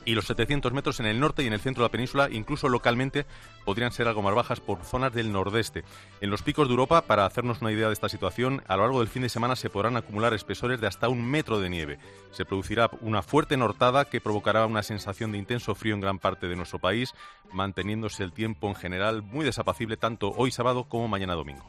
y los 700 metros en el norte y en el centro de la península, incluso localmente podrían ser algo más bajas por zonas del nordeste. En los picos de Europa, para hacernos una idea de esta situación, a lo largo del fin de semana se podrán acumular espesores de hasta un metro de nieve. Se producirá una fuerte nortada que provocará una sensación de intenso frío en gran parte de nuestro país, manteniéndose el tiempo en general muy desapacible tanto hoy sábado como mañana domingo.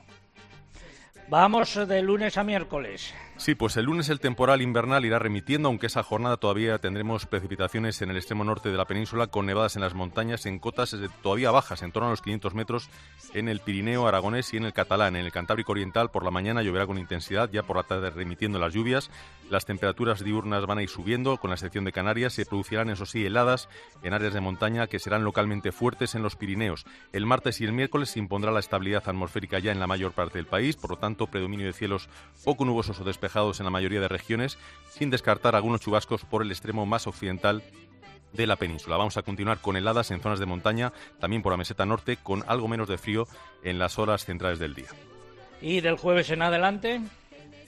Vamos de lunes a miércoles. Sí, pues el lunes el temporal invernal irá remitiendo, aunque esa jornada todavía tendremos precipitaciones en el extremo norte de la península con nevadas en las montañas en cotas todavía bajas, en torno a los 500 metros en el Pirineo aragonés y en el Catalán. En el Cantábrico Oriental por la mañana lloverá con intensidad, ya por la tarde remitiendo las lluvias. Las temperaturas diurnas van a ir subiendo, con la excepción de Canarias. Se producirán, eso sí, heladas en áreas de montaña que serán localmente fuertes en los Pirineos. El martes y el miércoles se impondrá la estabilidad atmosférica ya en la mayor parte del país, por lo tanto, predominio de cielos poco nubosos o despejados en la mayoría de regiones, sin descartar algunos chubascos por el extremo más occidental de la península. Vamos a continuar con heladas en zonas de montaña, también por la meseta norte, con algo menos de frío en las horas centrales del día. ¿Y del jueves en adelante?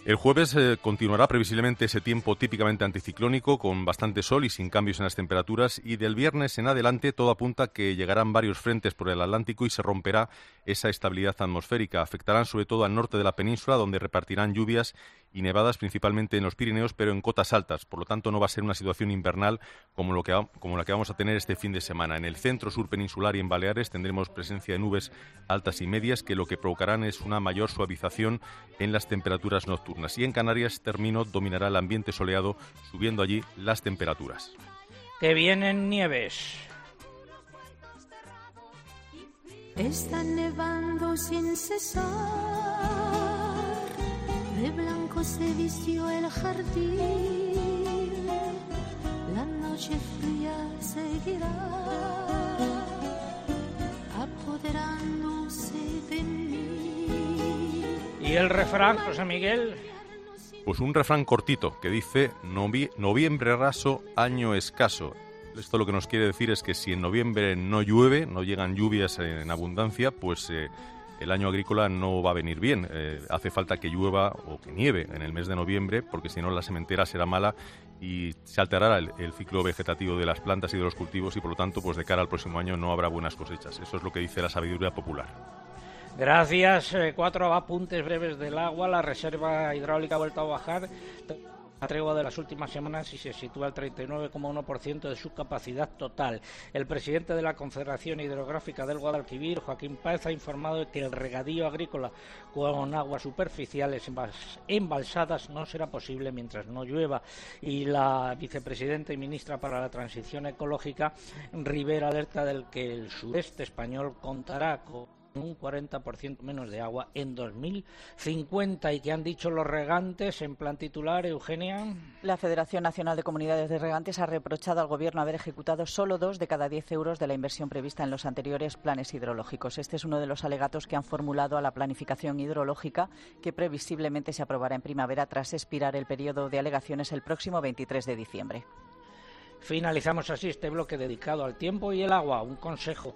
El jueves eh, continuará previsiblemente ese tiempo típicamente anticiclónico, con bastante sol y sin cambios en las temperaturas, y del viernes en adelante todo apunta que llegarán varios frentes por el Atlántico y se romperá esa estabilidad atmosférica. Afectarán sobre todo al norte de la península, donde repartirán lluvias y nevadas principalmente en los Pirineos, pero en cotas altas. Por lo tanto, no va a ser una situación invernal como, lo que, como la que vamos a tener este fin de semana. En el centro sur peninsular y en Baleares tendremos presencia de nubes altas y medias que lo que provocarán es una mayor suavización en las temperaturas nocturnas. Y en Canarias, termino, dominará el ambiente soleado, subiendo allí las temperaturas. Que vienen nieves. Está nevando sin cesar De blanco se vistió el jardín, la noche fría seguirá, apoderándose de mí. ¿Y el refrán, José Miguel? Pues un refrán cortito que dice "Novi- noviembre raso, año escaso. Esto lo que nos quiere decir es que si en noviembre no llueve, no llegan lluvias en abundancia, pues eh, el año agrícola no va a venir bien. Eh, hace falta que llueva o que nieve en el mes de noviembre, porque si no la sementera será mala y se alterará el, ciclo vegetativo de las plantas y de los cultivos y por lo tanto, pues de cara al próximo año no habrá buenas cosechas. Eso es lo que dice la sabiduría popular. Gracias. Eh, cuatro apuntes breves del agua. La reserva hidráulica ha vuelto a bajar. La tregua de las últimas semanas y se sitúa al 39,1% de su capacidad total. El presidente de la Confederación Hidrográfica del Guadalquivir, Joaquín Páez, ha informado de que el regadío agrícola con aguas superficiales embalsadas no será posible mientras no llueva. Y la vicepresidenta y ministra para la Transición Ecológica, Rivera, alerta del que el sureste español contará con un 40% menos de agua en 2050 y que han dicho los regantes en plan titular, Eugenia. La Federación Nacional de Comunidades de Regantes ha reprochado al Gobierno haber ejecutado solo dos de cada diez euros de la inversión prevista en los anteriores planes hidrológicos. Este es uno de los alegatos que han formulado a la planificación hidrológica que previsiblemente se aprobará en primavera tras expirar el periodo de alegaciones el próximo 23 de diciembre. Finalizamos así este bloque dedicado al tiempo y el agua. Un consejo.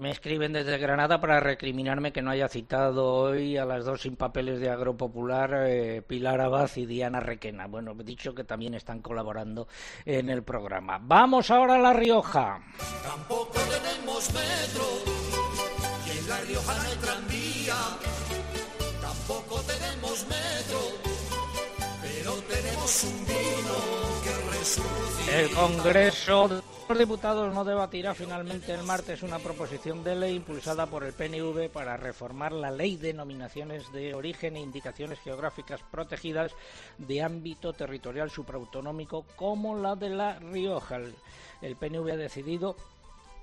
Me escriben desde Granada para recriminarme que no haya citado hoy a las dos sin papeles de Agropopular, eh, Pilar Abad y Diana Requena. Bueno, he dicho que también están colaborando en el programa. Vamos ahora a La Rioja. Tampoco tenemos metro y en La Rioja no hay tranvía. Tampoco tenemos metro, pero tenemos un vino que resucita. El Congreso los Diputados no debatirá finalmente el martes una proposición de ley impulsada por el PNV para reformar la ley de denominaciones de origen e indicaciones geográficas protegidas de ámbito territorial supraautonómico como la de La Rioja. El, PNV ha decidido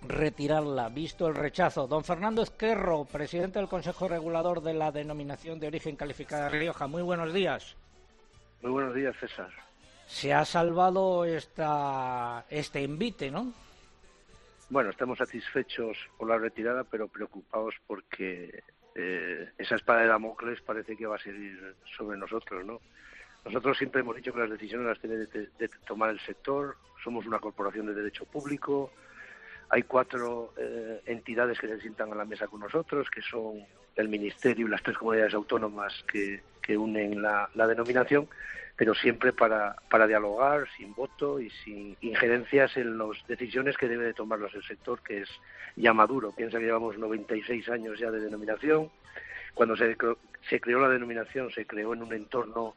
retirarla, visto el rechazo. Don Fernando Esquerro, presidente del Consejo Regulador de la Denominación de Origen Calificada Rioja. Muy buenos días. Muy buenos días, César. Se ha salvado esta, este envite, ¿no? Bueno, estamos satisfechos por la retirada, pero preocupados porque eh, esa espada de Damocles parece que va a seguir sobre nosotros, ¿no? Nosotros siempre hemos dicho que las decisiones las tiene de, de tomar el sector, somos una corporación de derecho público, hay cuatro eh, entidades que se sientan a la mesa con nosotros, que son el Ministerio y las tres comunidades autónomas que, que unen la, la, denominación, pero siempre para, para dialogar, sin voto y sin injerencias en las decisiones que debe de tomarlos el sector, que es ya maduro. Piensa que llevamos 96 años ya de denominación. Cuando se, se creó la denominación, se creó en un entorno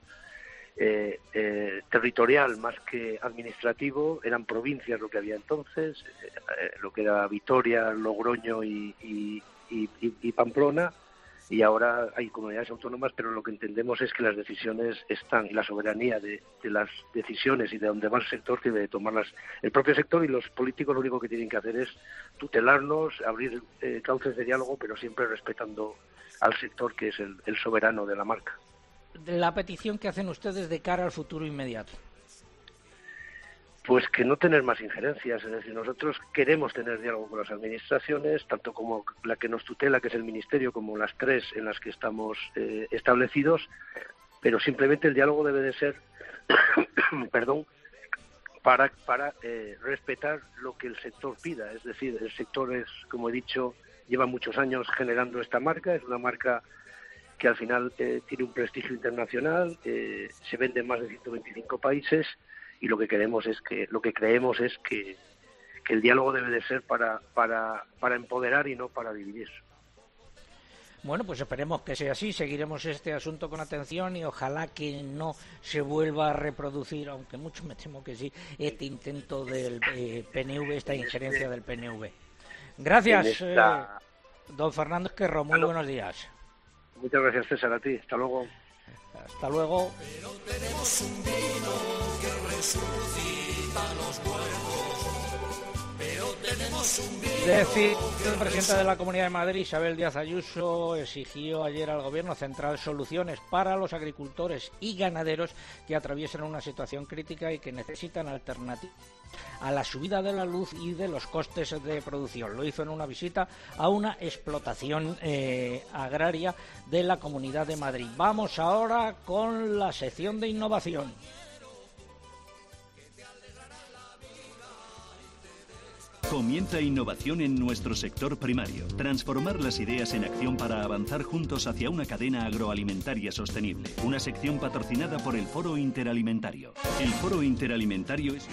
eh, eh, territorial más que administrativo, eran provincias lo que había entonces, eh, lo que era Vitoria, Logroño y, Pamplona, y ahora hay comunidades autónomas, pero lo que entendemos es que las decisiones están, y la soberanía de, las decisiones y de dónde va el sector debe de tomarlas el propio sector y los políticos lo único que tienen que hacer es tutelarnos, abrir cauces de diálogo, pero siempre respetando al sector que es el, el soberano de la marca la petición que hacen ustedes de cara al futuro inmediato? Pues que no tener más injerencias, es decir, nosotros queremos tener diálogo con las administraciones, tanto como la que nos tutela, que es el Ministerio, como las tres en las que estamos eh, establecidos, pero simplemente el diálogo debe de ser, perdón, para, para eh, respetar lo que el sector pida, es decir, el sector es, como he dicho, lleva muchos años generando esta marca, es una marca que al final eh, tiene un prestigio internacional, eh, se vende en más de 125 países y lo que queremos es que lo que creemos es que, que el diálogo debe de ser para, para, para empoderar y no para dividir. Bueno, pues esperemos que sea así, seguiremos este asunto con atención y ojalá que no se vuelva a reproducir, aunque mucho me temo que sí, este intento del eh, PNV, esta injerencia del PNV. Gracias, eh, don Fernando Esquerro, muy buenos días. Muchas gracias, César, a ti. Hasta luego. Hasta luego. Tenemos un vino que resucita los muertos. Pero tenemos un. Decir, el presidente de la Comunidad de Madrid, Isabel Díaz Ayuso, exigió ayer al Gobierno central soluciones para los agricultores y ganaderos que atraviesan una situación crítica y que necesitan alternativas a la subida de la luz y de los costes de producción. Lo hizo en una visita a una explotación eh, agraria de la Comunidad de Madrid. Vamos ahora con la sección de innovación. Comienza innovación en nuestro sector primario. Transformar las ideas en acción para avanzar juntos hacia una cadena agroalimentaria sostenible. Una sección patrocinada por el Foro Interalimentario. El Foro Interalimentario es...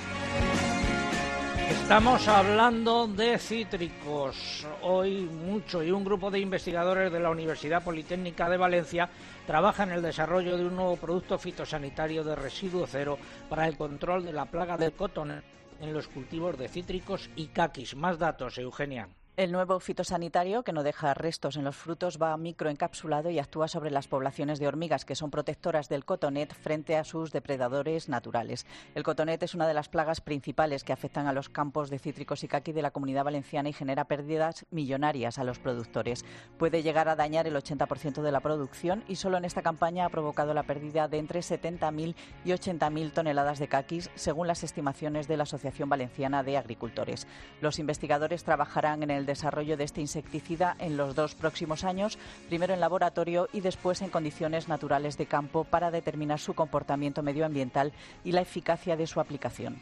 Estamos hablando de cítricos. Hoy mucho y un grupo de investigadores de la Universidad Politécnica de Valencia trabaja en el desarrollo de un nuevo producto fitosanitario de residuo cero para el control de la plaga del cotón en los cultivos de cítricos y caquis. Más datos, Eugenia. El nuevo fitosanitario, que no deja restos en los frutos, va microencapsulado y actúa sobre las poblaciones de hormigas, que son protectoras del cotonet frente a sus depredadores naturales. El cotonet es una de las plagas principales que afectan a los campos de cítricos y caqui de la comunidad valenciana y genera pérdidas millonarias a los productores. Puede llegar a dañar el 80% de la producción y solo en esta campaña ha provocado la pérdida de entre 70.000 y 80.000 toneladas de caquis, según las estimaciones de la Asociación Valenciana de Agricultores. Los investigadores trabajarán en el desarrollo de este insecticida en los dos próximos años, primero en laboratorio y después en condiciones naturales de campo para determinar su comportamiento medioambiental y la eficacia de su aplicación.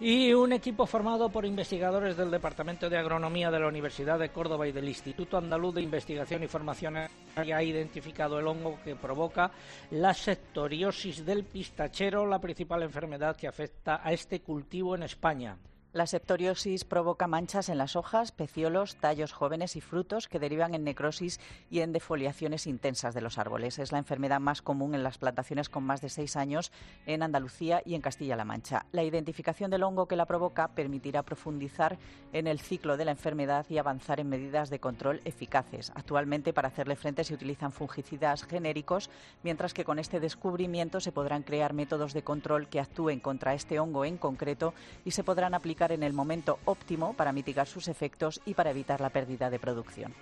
Y un equipo formado por investigadores del Departamento de Agronomía de la Universidad de Córdoba y del Instituto Andaluz de Investigación y Formación ha identificado el hongo que provoca la sectoriosis del pistachero, la principal enfermedad que afecta a este cultivo en España. La septoriosis provoca manchas en las hojas, peciolos, tallos jóvenes y frutos que derivan en necrosis y en defoliaciones intensas de los árboles. Es la enfermedad más común en las plantaciones con más de seis años en Andalucía y en Castilla-La Mancha. La identificación del hongo que la provoca permitirá profundizar en el ciclo de la enfermedad y avanzar en medidas de control eficaces. Actualmente, para hacerle frente se utilizan fungicidas genéricos, mientras que con este descubrimiento se podrán crear métodos de control que actúen contra este hongo en concreto y se podrán aplicar en el momento óptimo para mitigar sus efectos y para evitar la pérdida de producción.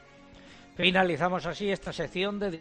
Finalizamos así esta sección de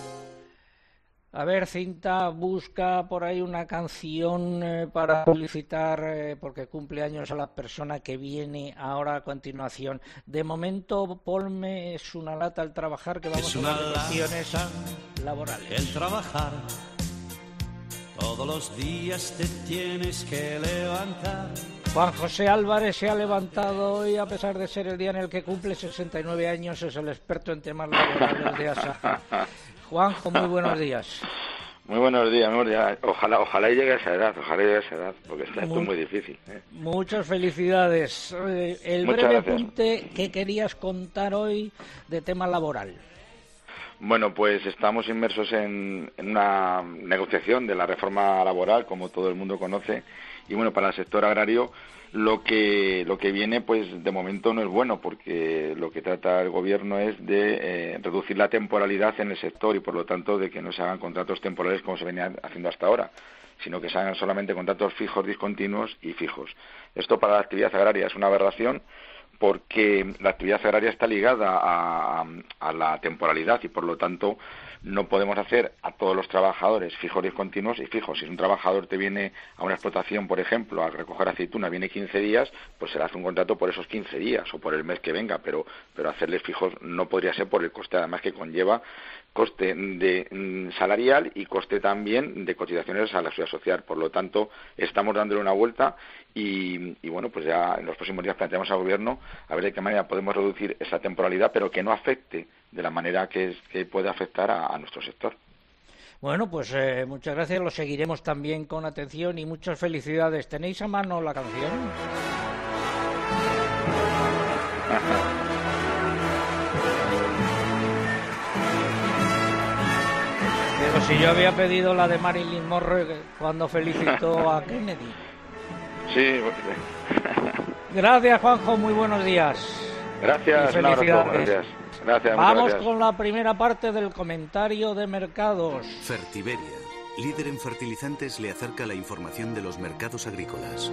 A ver, Cinta busca por ahí una canción eh, para felicitar, eh, porque cumple años a la persona que viene ahora a continuación. De momento, ponme es una lata al trabajar, que vamos Es a una cuestiones lata laborales. El trabajar. Todos los días te tienes que levantar. Juan José Álvarez se ha levantado hoy, a pesar de ser el día en el que cumple 69 años, es el experto en temas laborales de ASA. Juanjo, muy buenos días. Muy buenos días, días. Ojalá, ojalá llegue a esa edad, ojalá llegue a esa edad, porque está esto Muy- muy difícil. ¿eh? Muchas felicidades. Eh, El Muchas breve gracias. apunte que querías contar hoy de tema laboral. Bueno, pues estamos inmersos en, en una negociación de la reforma laboral, como todo el mundo conoce, y bueno, para el sector agrario lo que lo que viene, pues de momento no es bueno, porque lo que trata el gobierno es de eh, reducir la temporalidad en el sector y por lo tanto de que no se hagan contratos temporales como se venía haciendo hasta ahora, sino que se hagan solamente contratos fijos, discontinuos y fijos. Esto para la actividad agraria es una aberración porque la actividad agraria está ligada a, a la temporalidad y por lo tanto no podemos hacer a todos los trabajadores fijos discontinuos y fijos. Si un trabajador te viene a una explotación, por ejemplo, a recoger aceituna, viene 15 días, pues se le hace un contrato por esos 15 días o por el mes que venga, pero, pero hacerle fijos no podría ser por el coste además que conlleva coste de mm, salarial y coste también de cotizaciones a la seguridad social. Por lo tanto, estamos dándole una vuelta y, y, bueno, pues ya en los próximos días planteamos al gobierno a ver de qué manera podemos reducir esa temporalidad, pero que no afecte de la manera que, que puede afectar a, a nuestro sector. Bueno, pues eh, muchas gracias, lo seguiremos también con atención y muchas felicidades. ¿Tenéis a mano la canción? Si yo había pedido la de Marilyn Monroe cuando felicitó a Kennedy. Sí. Gracias, Juanjo, muy buenos días. Gracias, Y un abrazo, felicidades. gracias. Gracias, Vamos gracias. con la primera parte del comentario de mercados. Fertiberia, líder en fertilizantes, le acerca la información de los mercados agrícolas.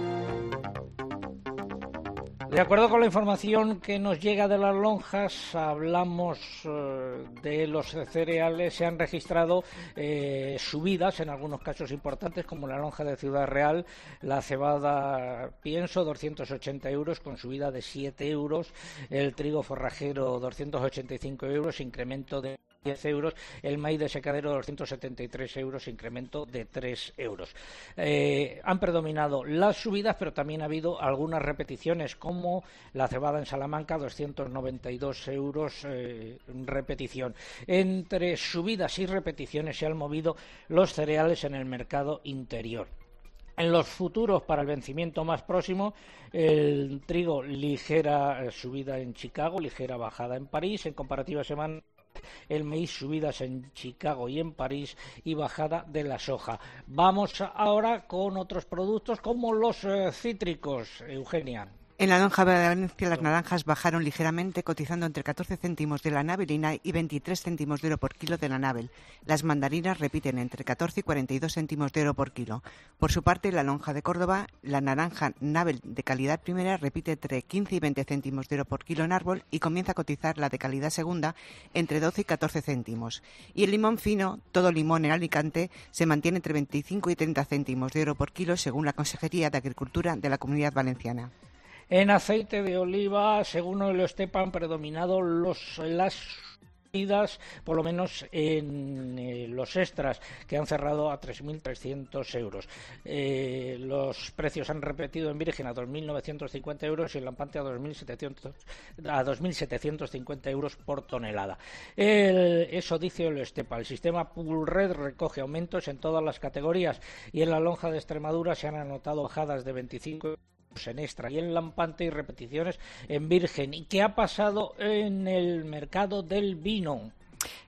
De acuerdo con la información que nos llega de las lonjas, hablamos eh, de los cereales. Se han registrado eh, subidas, en algunos casos importantes, como la lonja de Ciudad Real, la cebada pienso, 280 euros, con subida de 7 euros. El trigo forrajero, 285 euros, incremento de 10 euros, el maíz de secadero 273 euros, incremento de 3 euros. Eh, han predominado las subidas, pero también ha habido algunas repeticiones, como la cebada en Salamanca, 292 euros, eh, repetición. Entre subidas y repeticiones se han movido los cereales en el mercado interior. En los futuros para el vencimiento más próximo, el trigo ligera subida en Chicago, ligera bajada en París, en comparativa semana el maíz subidas en Chicago y en París y bajada de la soja. Vamos ahora con otros productos como los eh, cítricos, Eugenia. En la lonja de Valencia las naranjas bajaron ligeramente, cotizando entre 14 céntimos de la navelina y 23 céntimos de euro por kilo de la navel. Las mandarinas repiten entre 14 y 42 céntimos de euro por kilo. Por su parte, en la lonja de Córdoba, la naranja navel de calidad primera repite entre 15 y 20 céntimos de euro por kilo en árbol y comienza a cotizar la de calidad segunda entre 12 y 14 céntimos. Y el limón fino, todo limón en Alicante, se mantiene entre 25 y 30 céntimos de euro por kilo según la Consejería de Agricultura de la Comunidad Valenciana. En aceite de oliva, según Estepa, han predominado los, las por lo menos en eh, los extras, que han cerrado a 3.300 euros. Eh, los precios han repetido en virgen a 2.950 euros y en lampante a 2.700 a 2.750 euros por tonelada. El- eso dice el Estepa. El sistema Pulred recoge aumentos en todas las categorías y en la lonja de Extremadura se han anotado bajadas de 25 euros en extra y en lampante y repeticiones en virgen. ¿Y qué ha pasado en el mercado del vino?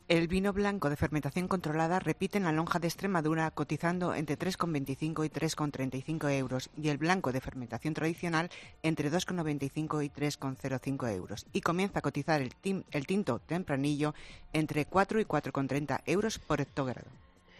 El vino blanco de fermentación controlada repite en la lonja de Extremadura cotizando entre 3,25 y 3,35 euros y el blanco de fermentación tradicional entre 2,95 y 3,05 euros y comienza a cotizar el tinto tempranillo entre 4 y 4,30 euros por hectogrado.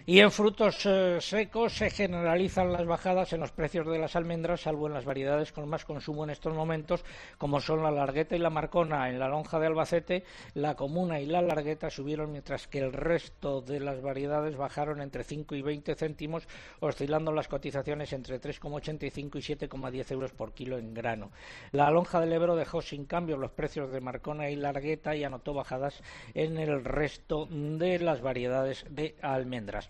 Y en frutos eh, secos se generalizan las bajadas en los precios de las almendras, salvo en las variedades con más consumo en estos momentos, como son la largueta y la marcona. En la lonja de Albacete, la comuna y la largueta subieron, mientras que el resto de las variedades bajaron entre 5 y 20 céntimos, oscilando las cotizaciones entre 3,85 y 7,10 euros por kilo en grano. La lonja del Ebro dejó sin cambio los precios de marcona y largueta y anotó bajadas en el resto de las variedades de almendras.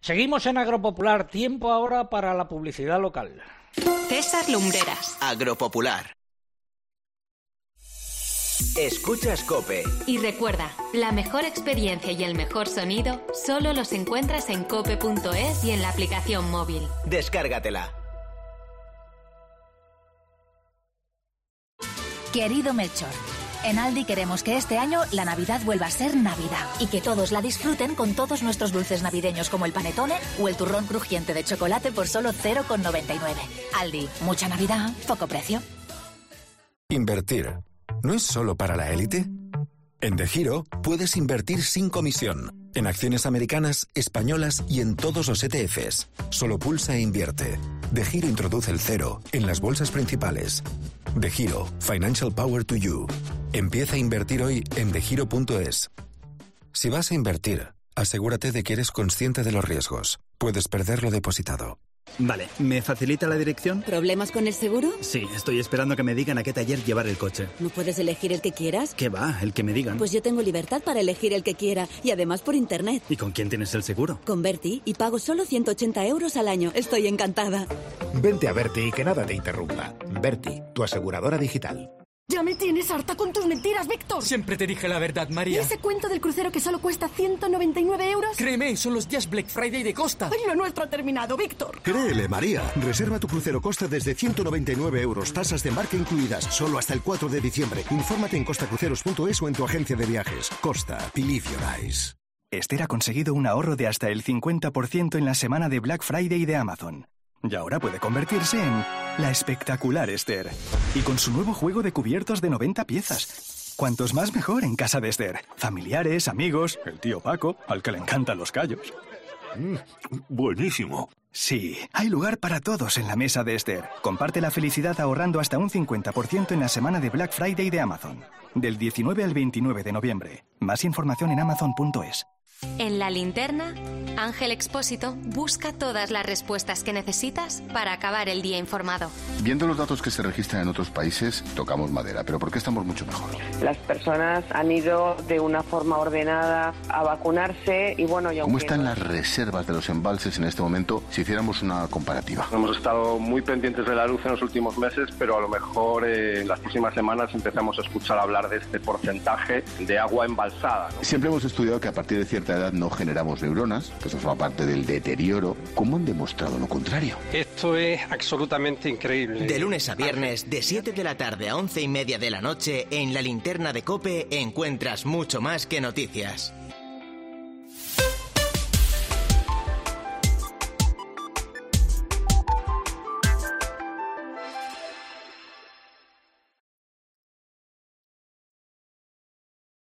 Seguimos en Agropopular. Tiempo ahora para la publicidad local. César Lumbreras. Agropopular. Escuchas Cope. Y recuerda, la mejor experiencia y el mejor sonido solo los encuentras en cope.es y en la aplicación móvil. Descárgatela. Querido Melchor, en Aldi queremos que este año la Navidad vuelva a ser Navidad y que todos la disfruten con todos nuestros dulces navideños como el panetone o el turrón crujiente de chocolate por solo 0,99. Aldi, mucha Navidad, poco precio. Invertir. ¿No es solo para la élite? En De Giro puedes invertir sin comisión. En acciones americanas, españolas y en todos los ETFs. Solo pulsa e invierte. De Giro introduce el cero en las bolsas principales. De Giro, Financial Power to You. Empieza a invertir hoy en degiro.es. Si vas a invertir, asegúrate de que eres consciente de los riesgos. Puedes perder lo depositado. Vale, ¿me facilita la dirección? ¿Problemas con el seguro? Sí, estoy esperando que me digan a qué taller llevar el coche. ¿No puedes elegir el que quieras? ¿Qué va? El que me digan. Pues yo tengo libertad para elegir el que quiera y además por internet. ¿Y con quién tienes el seguro? Con Berti y pago solo 180 euros al año. Estoy encantada. Vente a Berti y que nada te interrumpa. Berti, tu aseguradora digital. Ya me tienes harta con tus mentiras, Víctor. Siempre te dije la verdad, ¿Y María. ese cuento del crucero que solo cuesta 199 euros? Créeme, son los días Black Friday de Costa. Ay, lo nuestro ha terminado, Víctor. Créele, María. Reserva tu crucero Costa desde 199 euros, tasas de embarque incluidas, solo hasta el 4 de diciembre. Infórmate en costacruceros.es o en tu agencia de viajes. Costa, believe your eyes. Esther ha conseguido un ahorro de hasta el 50% en la semana de Black Friday de Amazon. Y ahora puede convertirse en la espectacular Esther. Y con su nuevo juego de cubiertos de 90 piezas. Cuantos más mejor en casa de Esther. Familiares, amigos, el tío Paco, al que le encantan los callos. buenísimo. Sí, hay lugar para todos en la mesa de Esther. Comparte la felicidad ahorrando hasta un 50% en la semana de Black Friday de Amazon. Del 19 al 29 de noviembre. Más información en amazon.es. En la linterna, Ángel Expósito busca todas las respuestas que necesitas para acabar el día informado. Viendo los datos que se registran en otros países, tocamos madera. ¿Pero por qué estamos mucho mejor? Las personas han ido de una forma ordenada a vacunarse y bueno, y ¿Cómo están las reservas de los embalses en este momento si hiciéramos una comparativa? Hemos estado muy pendientes de la luz en los últimos meses, pero a lo mejor eh, en las próximas semanas empezamos a escuchar hablar de este porcentaje de agua embalsada. ¿no? Siempre hemos estudiado que a partir de cierta edad no generamos neuronas, que eso forma parte del deterioro. ¿Cómo han demostrado lo contrario? Esto es absolutamente increíble. De lunes a viernes, de 7 de la tarde a 11 y media de la noche, en la linterna de Cope encuentras mucho más que noticias.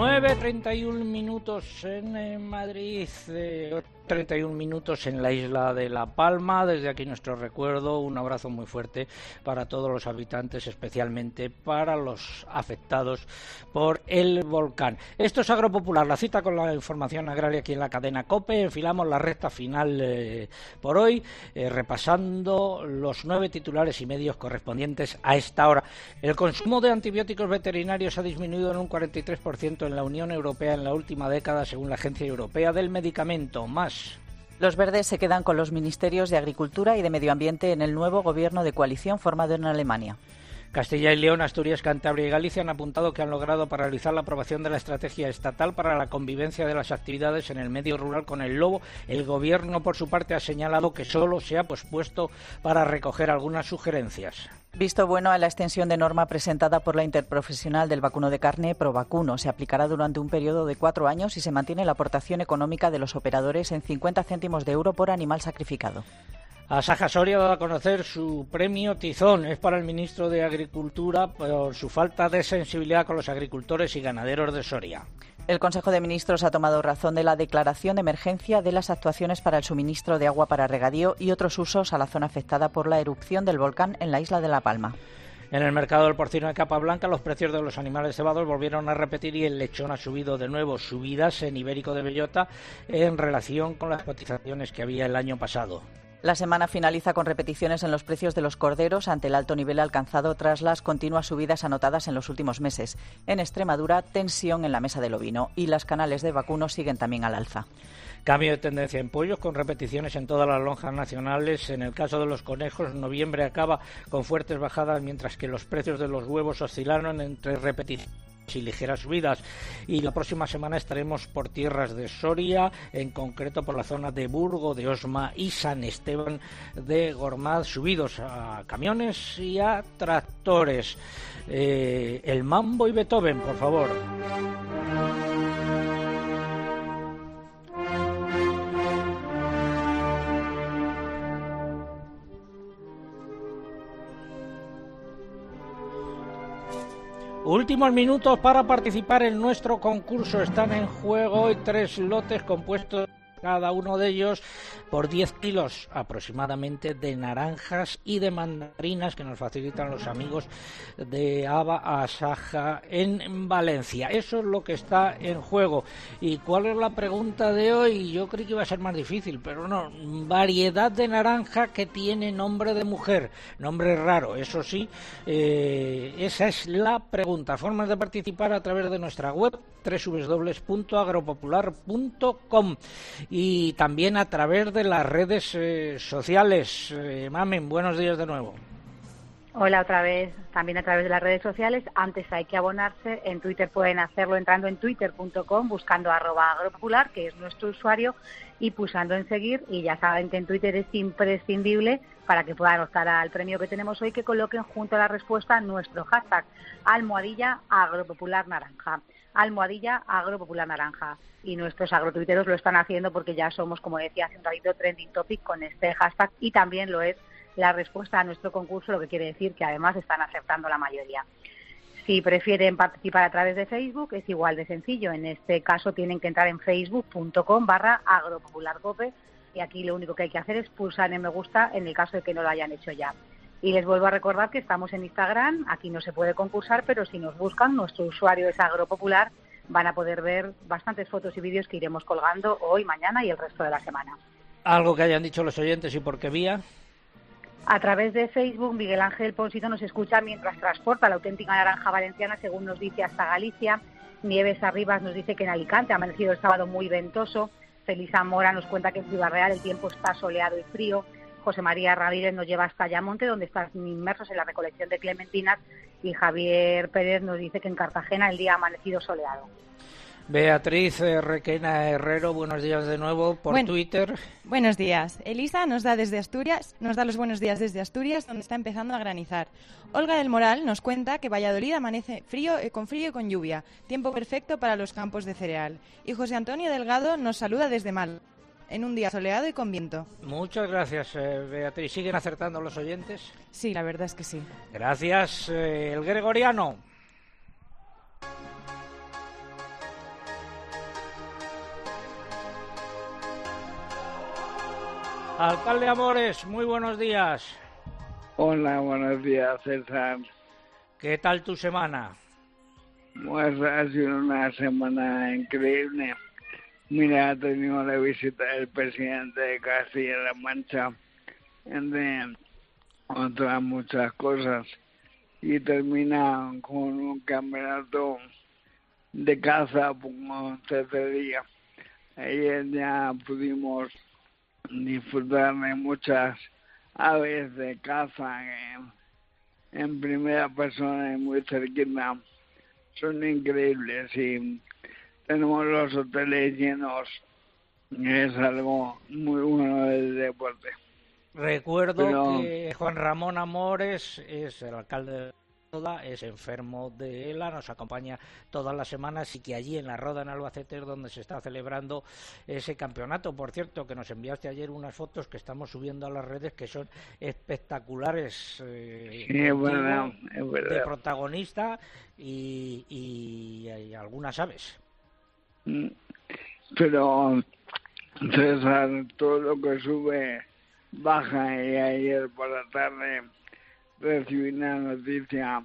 9.31 minutos en eh, Madrid, eh, 31 minutos en la isla de La Palma. Desde aquí nuestro recuerdo, un abrazo muy fuerte para todos los habitantes, especialmente para los afectados por el volcán. Esto es Agropopular, la cita con la información agraria aquí en la cadena COPE. Enfilamos la recta final eh, por hoy, eh, repasando los nueve titulares y medios correspondientes a esta hora. El consumo de antibióticos veterinarios ha disminuido en un 43% en la Unión Europea en la última década, según la Agencia Europea del Medicamento. Más. Los verdes se quedan con los ministerios de Agricultura y de Medio Ambiente en el nuevo gobierno de coalición formado en Alemania. Castilla y León, Asturias, Cantabria y Galicia han apuntado que han logrado paralizar la aprobación de la estrategia estatal para la convivencia de las actividades en el medio rural con el lobo. El Gobierno, por su parte, ha señalado que solo se ha pospuesto para recoger algunas sugerencias. Visto bueno a la extensión de norma presentada por la interprofesional del vacuno de carne Provacuno. Se aplicará durante un periodo de cuatro años y se mantiene la aportación económica de los operadores en 50 céntimos de euro por animal sacrificado. Asaja Soria dado a conocer su premio Tizón. Es para el ministro de Agricultura por su falta de sensibilidad con los agricultores y ganaderos de Soria. El Consejo de Ministros ha tomado razón de la declaración de emergencia de las actuaciones para el suministro de agua para regadío y otros usos a la zona afectada por la erupción del volcán en la isla de La Palma. En el mercado del porcino de capa blanca, los precios de los animales cebados volvieron a repetir y el lechón ha subido de nuevo. Subidas en Ibérico de Bellota en relación con las cotizaciones que había el año pasado. La semana finaliza con repeticiones en los precios de los corderos ante el alto nivel alcanzado tras las continuas subidas anotadas en los últimos meses. En Extremadura, tensión en la mesa del ovino y las canales de vacuno siguen también al alza. Cambio de tendencia en pollos con repeticiones en todas las lonjas nacionales. En el caso de los conejos, noviembre acaba con fuertes bajadas, mientras que los precios de los huevos oscilaron entre repeticiones y ligeras subidas. Y la próxima semana estaremos por tierras de Soria, en concreto por la zona de Burgo, de Osma y San Esteban de Gormaz, subidos a camiones y a tractores. Eh, el Mambo y Beethoven, por favor. Últimos minutos para participar en nuestro concurso. Están en juego hoy tres lotes compuestos cada uno de ellos por 10 kilos aproximadamente de naranjas y de mandarinas que nos facilitan los amigos de Aba Asaja en Valencia. Eso es lo que está en juego. ¿Y cuál es la pregunta de hoy? Yo creí que iba a ser más difícil, pero no. Variedad de naranja que tiene nombre de mujer, nombre raro, eso sí. Eh, esa es la pregunta. Formas de participar a través de nuestra web www.agropopular.com y también a través de las redes eh, sociales. Eh, Mamen, buenos días de nuevo. Hola otra vez, también a través de las redes sociales. Antes hay que abonarse. En Twitter pueden hacerlo entrando en twitter.com, buscando arroba agropopular, que es nuestro usuario, y pulsando en seguir. Y ya saben que en Twitter es imprescindible para que puedan optar al premio que tenemos hoy, que coloquen junto a la respuesta nuestro hashtag almohadilla agropopular naranja almohadilla agropopular naranja. Y nuestros agrotuiteros lo están haciendo porque ya somos, como decía hace un ratito, trending topic con este hashtag y también lo es la respuesta a nuestro concurso, lo que quiere decir que además están aceptando la mayoría. Si prefieren participar a través de Facebook, es igual de sencillo. En este caso tienen que entrar en facebook.com barra agropopularcope y aquí lo único que hay que hacer es pulsar en me gusta en el caso de que no lo hayan hecho ya. Y les vuelvo a recordar que estamos en Instagram, aquí no se puede concursar, pero si nos buscan, nuestro usuario es Agropopular, van a poder ver bastantes fotos y vídeos que iremos colgando hoy, mañana y el resto de la semana. ¿Algo que hayan dicho los oyentes y por qué vía? A través de Facebook, Miguel Ángel Ponsito nos escucha mientras transporta la auténtica naranja valenciana, según nos dice, hasta Galicia. Nieves Arribas nos dice que en Alicante ha amanecido el sábado muy ventoso. Felisa Mora nos cuenta que en Ciudad Real el tiempo está soleado y frío. José María Ramírez nos lleva hasta Ayamonte, donde están inmersos en la recolección de clementinas, y Javier Pérez nos dice que en Cartagena el día ha amanecido soleado. Beatriz eh, Requena Herrero, buenos días de nuevo por Twitter. Buenos días. Elisa nos da desde Asturias, nos da los buenos días desde Asturias, donde está empezando a granizar. Olga del Moral nos cuenta que Valladolid amanece frío, eh, con frío y con lluvia, tiempo perfecto para los campos de cereal. Y José Antonio Delgado nos saluda desde Mal en un día soleado y con viento. Muchas gracias, eh, Beatriz. ¿Siguen acertando los oyentes? Sí, la verdad es que sí. Gracias, eh, el gregoriano. Alcalde Amores, muy buenos días. Hola, buenos días, César. ¿Qué tal tu semana? Pues ha sido una semana increíble. Mira, ha tenido la visita del presidente de Castilla-La Mancha, entre otras muchas cosas, y termina con un campeonato de caza como día. Ayer ya pudimos disfrutar de muchas aves de caza en, en primera persona y muy cerquita. Son increíbles y tenemos los hoteles llenos. Es algo muy bueno del deporte. Recuerdo que Juan Ramón Amores es el alcalde de Roda, es enfermo de ELA, nos acompaña todas las semanas y que allí en la Roda, en Albacete, es donde se está celebrando ese campeonato. Por cierto, que nos enviaste ayer unas fotos que estamos subiendo a las redes que son espectaculares. Eh, sí, es verdad, De protagonista y, y algunas aves. Pero César, todo lo que sube baja y ayer por la tarde recibí una noticia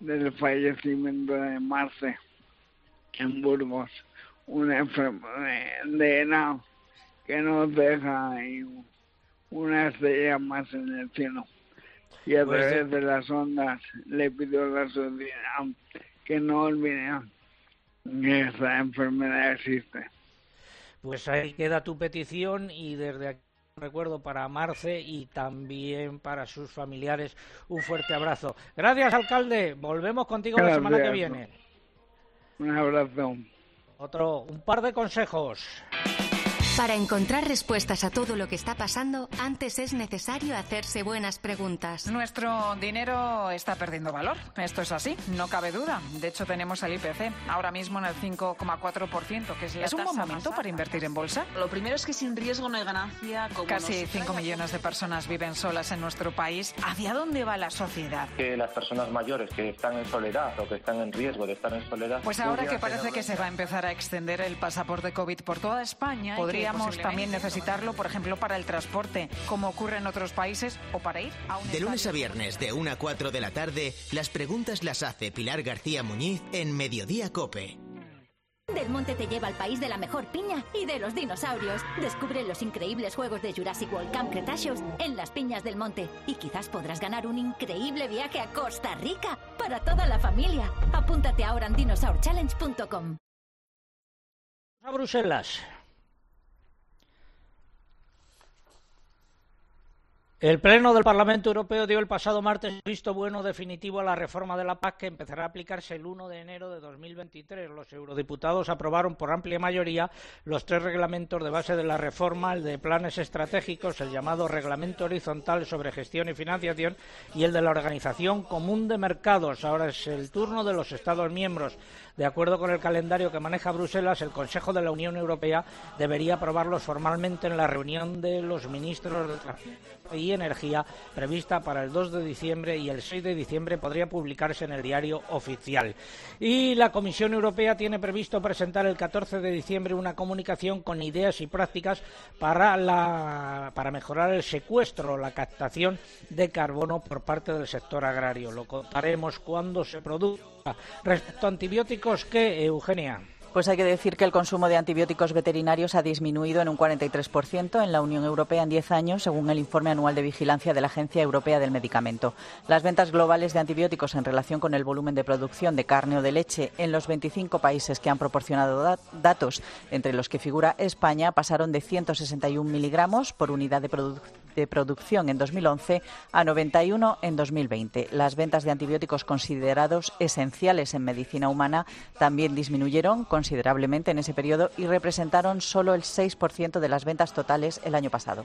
del fallecimiento de Marce en Burgos, una enfermedad de que nos deja una estrella más en el cielo. Y a pues través de las ondas le pido a la sociedad que no olviden esa enfermedad existe. Pues ahí queda tu petición y desde aquí recuerdo para Marce y también para sus familiares un fuerte abrazo. Gracias, alcalde. Volvemos contigo la semana que viene. Un abrazo. Otro, un par de consejos. Para encontrar respuestas a todo lo que está pasando, antes es necesario hacerse buenas preguntas. Nuestro dinero está perdiendo valor. Esto es así, no cabe duda. De hecho, tenemos el IPC ahora mismo en el 5,4%, que es la ¿Es un buen momento para invertir en bolsa? Lo primero es que sin riesgo no hay ganancia. Como Casi nos- 5 millones de personas viven solas en nuestro país. ¿Hacia dónde va la sociedad? que las personas mayores que están en soledad o que están en riesgo de estar en soledad. Pues ahora que parece que se va a empezar a extender el pasaporte COVID por toda España, que podríamos posiblemente también necesitarlo, por ejemplo, para el transporte, como ocurre en otros países, o para ir a un De lunes a viernes, de 1 a 4 de la tarde, las preguntas las hace Pilar García Muñiz en Mediodía Cope. Del Monte te lleva al país de la mejor piña y de los dinosaurios. Descubre los increíbles juegos de Jurassic World Camp Cretaceous en las piñas del monte. Y quizás podrás ganar un increíble viaje a Costa Rica para toda la familia. Apúntate ahora en dinosaurchallenge.com. A Bruselas. El Pleno del Parlamento Europeo dio el pasado martes visto bueno definitivo a la reforma de la PAC que empezará a aplicarse el 1 de enero de 2023. Los eurodiputados aprobaron por amplia mayoría los tres reglamentos de base de la reforma, el de planes estratégicos, el llamado Reglamento Horizontal sobre Gestión y Financiación y el de la Organización Común de Mercados. Ahora es el turno de los Estados miembros. De acuerdo con el calendario que maneja Bruselas, el Consejo de la Unión Europea debería aprobarlos formalmente en la reunión de los ministros de Transporte y Energía prevista para el 2 de diciembre y el 6 de diciembre podría publicarse en el diario oficial. Y la Comisión Europea tiene previsto presentar el 14 de diciembre una comunicación con ideas y prácticas para, la, para mejorar el secuestro, la captación de carbono por parte del sector agrario. Lo contaremos cuando se produzca. Respecto a antibióticos, ¿qué, Eugenia? Pues hay que decir que el consumo de antibióticos veterinarios ha disminuido en un 43% en la Unión Europea en 10 años, según el informe anual de vigilancia de la Agencia Europea del Medicamento. Las ventas globales de antibióticos en relación con el volumen de producción de carne o de leche en los 25 países que han proporcionado dat- datos, entre los que figura España, pasaron de 161 miligramos por unidad de, produ- de producción en 2011 a 91 en 2020. Las ventas de antibióticos considerados esenciales en medicina humana también disminuyeron considerablemente en ese periodo y representaron solo el 6% de las ventas totales el año pasado.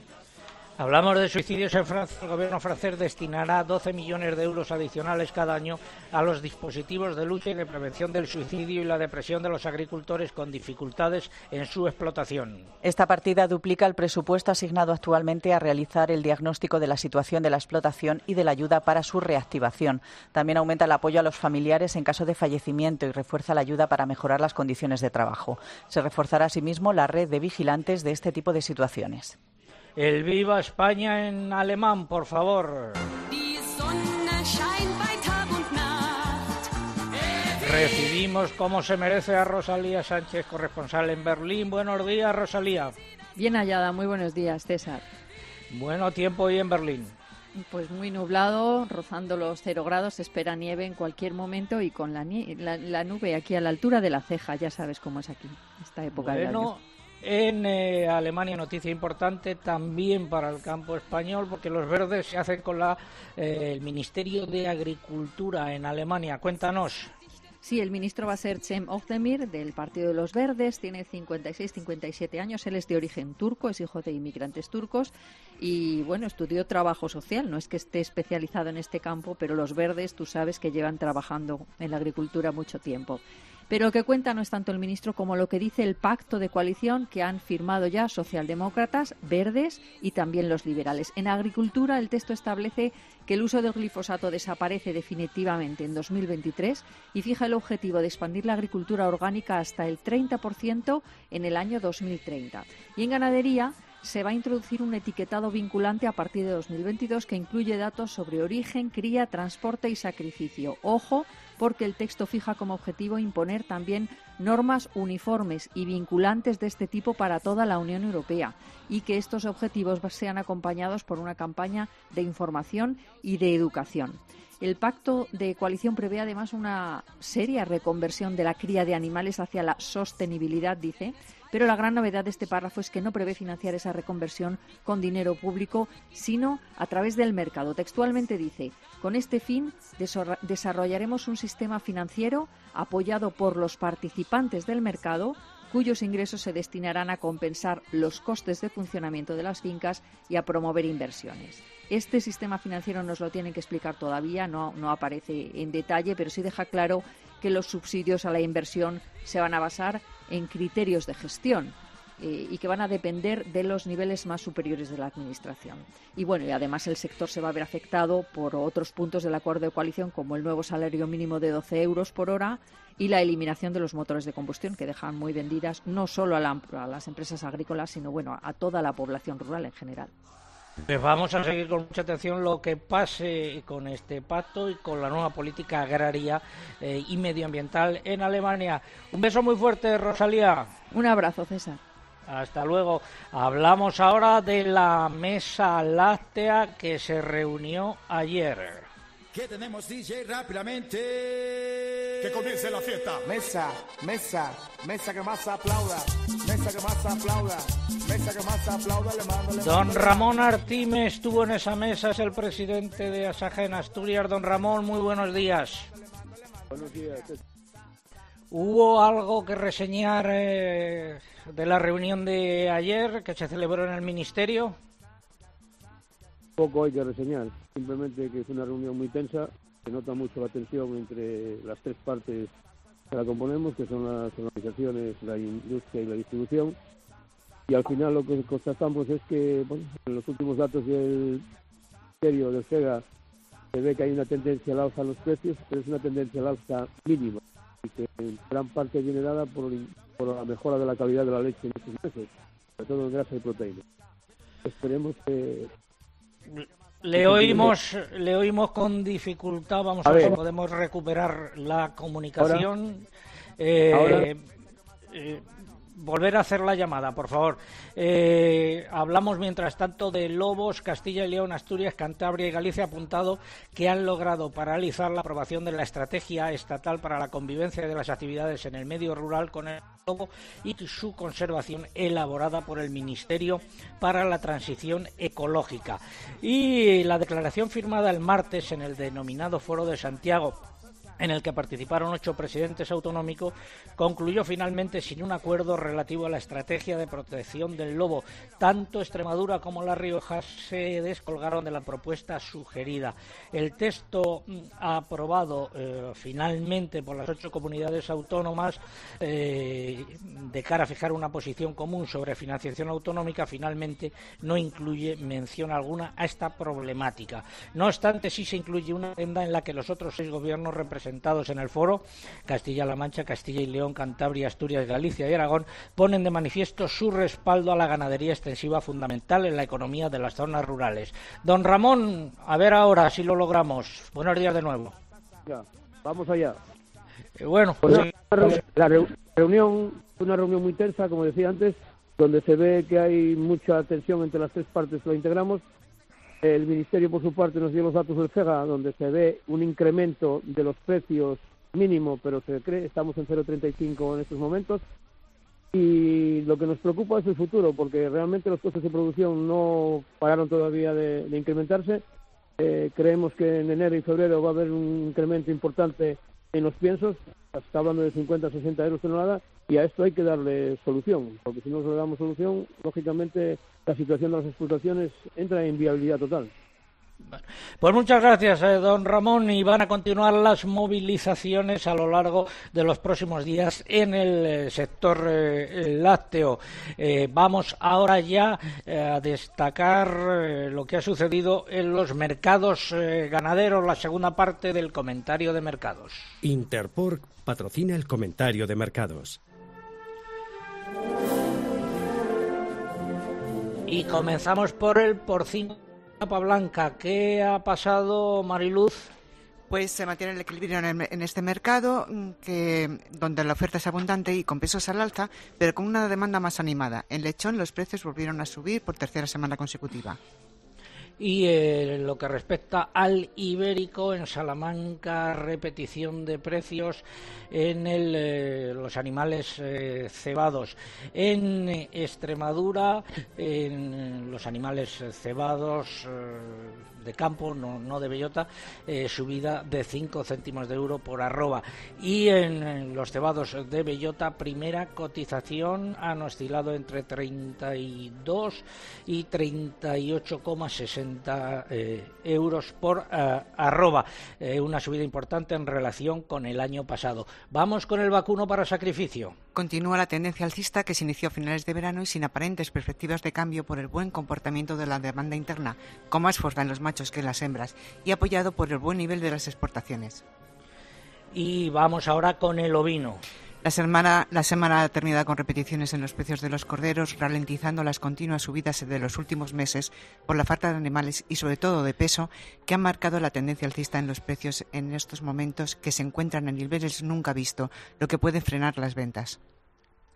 Hablamos de suicidios en Francia. El gobierno francés destinará 12 millones de euros adicionales cada año a los dispositivos de lucha y de prevención del suicidio y la depresión de los agricultores con dificultades en su explotación. Esta partida duplica el presupuesto asignado actualmente a realizar el diagnóstico de la situación de la explotación y de la ayuda para su reactivación. También aumenta el apoyo a los familiares en caso de fallecimiento y refuerza la ayuda para mejorar las condiciones de trabajo. Se reforzará asimismo la red de vigilantes de este tipo de situaciones. El Viva España en alemán, por favor. Recibimos como se merece a Rosalía Sánchez, corresponsal en Berlín. Buenos días, Rosalía. Bien hallada, muy buenos días, César. Bueno tiempo hoy en Berlín. Pues muy nublado, rozando los cero grados, se espera nieve en cualquier momento y con la, nie- la, la nube aquí a la altura de la ceja, ya sabes cómo es aquí, esta época del Bueno, año. En eh, Alemania noticia importante también para el campo español porque los verdes se hacen con la, eh, el Ministerio de Agricultura en Alemania. Cuéntanos. Sí, el ministro va a ser Cem Özdemir del Partido de los Verdes, tiene 56-57 años, él es de origen turco, es hijo de inmigrantes turcos y bueno, estudió trabajo social, no es que esté especializado en este campo, pero los verdes tú sabes que llevan trabajando en la agricultura mucho tiempo. Pero lo que cuenta no es tanto el ministro como lo que dice el pacto de coalición que han firmado ya socialdemócratas, verdes y también los liberales. En agricultura el texto establece que el uso del glifosato desaparece definitivamente en 2023 y fija el objetivo de expandir la agricultura orgánica hasta el 30% en el año 2030. Y en ganadería se va a introducir un etiquetado vinculante a partir de 2022 que incluye datos sobre origen, cría, transporte y sacrificio. Ojo, porque el texto fija como objetivo imponer también normas uniformes y vinculantes de este tipo para toda la Unión Europea y que estos objetivos sean acompañados por una campaña de información y de educación. El pacto de coalición prevé además una seria reconversión de la cría de animales hacia la sostenibilidad, dice, pero la gran novedad de este párrafo es que no prevé financiar esa reconversión con dinero público, sino a través del mercado. Textualmente dice, con este fin desarrollaremos un sistema financiero apoyado por los participantes del mercado cuyos ingresos se destinarán a compensar los costes de funcionamiento de las fincas y a promover inversiones. Este sistema financiero nos lo tienen que explicar todavía, no, aparece en detalle, pero sí deja claro que los subsidios a la inversión se van a basar en criterios de gestión eh, y que van a depender de los niveles más superiores de la Administración. Y bueno, y además el sector se va a ver afectado por otros puntos del acuerdo de coalición, como el nuevo salario mínimo de 12 euros por hora y la eliminación de los motores de combustión, que dejan muy vendidas no solo a, las empresas agrícolas, sino bueno, a toda la población rural en general. Pues vamos a seguir con mucha atención lo que pase con este pacto y con la nueva política agraria eh, y medioambiental en Alemania. Un beso muy fuerte, Rosalía. Un abrazo, César. Hasta luego. Hablamos ahora de la mesa láctea que se reunió ayer. ¿Qué tenemos, DJ? Rápidamente. Que comience la fiesta. Mesa, mesa, mesa que más aplauda. Mesa que más aplauda. Mesa que más aplauda. Le mando, le Don Ramón Artime estuvo en esa mesa, es el presidente de Asaja en Asturias. Don Ramón, muy buenos días. Buenos días. ¿Hubo algo que reseñar eh, de la reunión de ayer que se celebró en el Ministerio? Poco hay que reseñar, simplemente que es una reunión muy tensa, se nota mucho la tensión entre las tres partes que la componemos, que son las organizaciones, la industria y la distribución. Y al final lo que constatamos es que bueno, en los últimos datos del Ministerio del FEGA se ve que hay una tendencia al alza en los precios, pero es una tendencia al alza mínima y que en gran parte viene dada por, la mejora de la calidad de la leche en estos meses, sobre todo en grasa y proteína. Esperemos que... Le oímos, le oímos con dificultad, vamos a, ver si podemos recuperar la comunicación. Eh, eh, volver a hacer la llamada, por favor. Eh, hablamos mientras tanto de Lobos, Castilla y León, Asturias, Cantabria y Galicia apuntado que han logrado paralizar la aprobación de la estrategia estatal para la convivencia de las actividades en el medio rural con el lobo y su conservación elaborada por el Ministerio para la Transición Ecológica. Y la declaración firmada el martes en el denominado Foro de Santiago en el que participaron ocho presidentes autonómicos, concluyó finalmente sin un acuerdo relativo a la estrategia de protección del lobo. Tanto Extremadura como La Rioja se descolgaron de la propuesta sugerida. El texto mm, aprobado eh, finalmente por las ocho comunidades autónomas eh, de cara a fijar una posición común sobre financiación autonómica finalmente no incluye mención alguna a esta problemática. No obstante, sí se incluye una agenda en la que los otros seis gobiernos representan en el foro, Castilla-La Mancha, Castilla y León, Cantabria, Asturias, Galicia y Aragón, ponen de manifiesto su respaldo a la ganadería extensiva fundamental en la economía de las zonas rurales. Don Ramón, a ver ahora si lo logramos. Buenos días de nuevo. Ya, vamos allá. Eh, bueno, pues, la reunión fue una reunión muy tensa, como decía antes, donde se ve que hay mucha tensión entre las tres partes que lo integramos el Ministerio, por su parte, nos dio los datos del FEGA, donde se ve un incremento de los precios mínimo, pero se cree, estamos en 0,35 en estos momentos. Y lo que nos preocupa es el futuro, porque realmente los costes de producción no pararon todavía de, incrementarse. Eh, creemos que en enero y febrero va a haber un incremento importante en los piensos, está hablando de 50 60 euros tonelada, y a esto hay que darle solución, porque si no le damos solución, lógicamente la situación de las explotaciones entra en viabilidad total. Pues muchas gracias, eh, don Ramón, y van a continuar las movilizaciones a lo largo de los próximos días en el eh, sector eh, lácteo. vamos ahora ya a destacar lo que ha sucedido en los mercados ganaderos, la segunda parte del comentario de mercados. Interpork patrocina el comentario de mercados. Y comenzamos por el porcino Capa blanca, ¿qué ha pasado, Mariluz? Pues se mantiene el equilibrio en, este mercado, mm, donde la oferta es abundante y con pesos al alza, pero con una demanda más animada. En lechón los precios volvieron a subir por tercera semana consecutiva. Y eh, lo que respecta al ibérico, en Salamanca, repetición de precios en eh, los animales eh, cebados. En Extremadura, en los animales cebados de campo, no, no de bellota, subida de 5 céntimos de euro por arroba. Y en, los cebados de bellota, primera cotización han oscilado entre 32 y 38,60 eh, euros por eh, arroba, eh, una subida importante en relación con el año pasado. Vamos con el vacuno para sacrificio. Continúa la tendencia alcista que se inició a finales de verano y sin aparentes perspectivas de cambio por el buen comportamiento de la demanda interna, en los machos que en las hembras, y apoyado por el buen nivel de las exportaciones. Y vamos ahora con el ovino. La semana, la semana ha terminado con repeticiones en los precios de los corderos, ralentizando las continuas subidas de los últimos meses por la falta de animales y sobre todo de peso que han marcado la tendencia alcista en los precios en estos momentos que se encuentran en niveles nunca vistos, lo que puede frenar las ventas.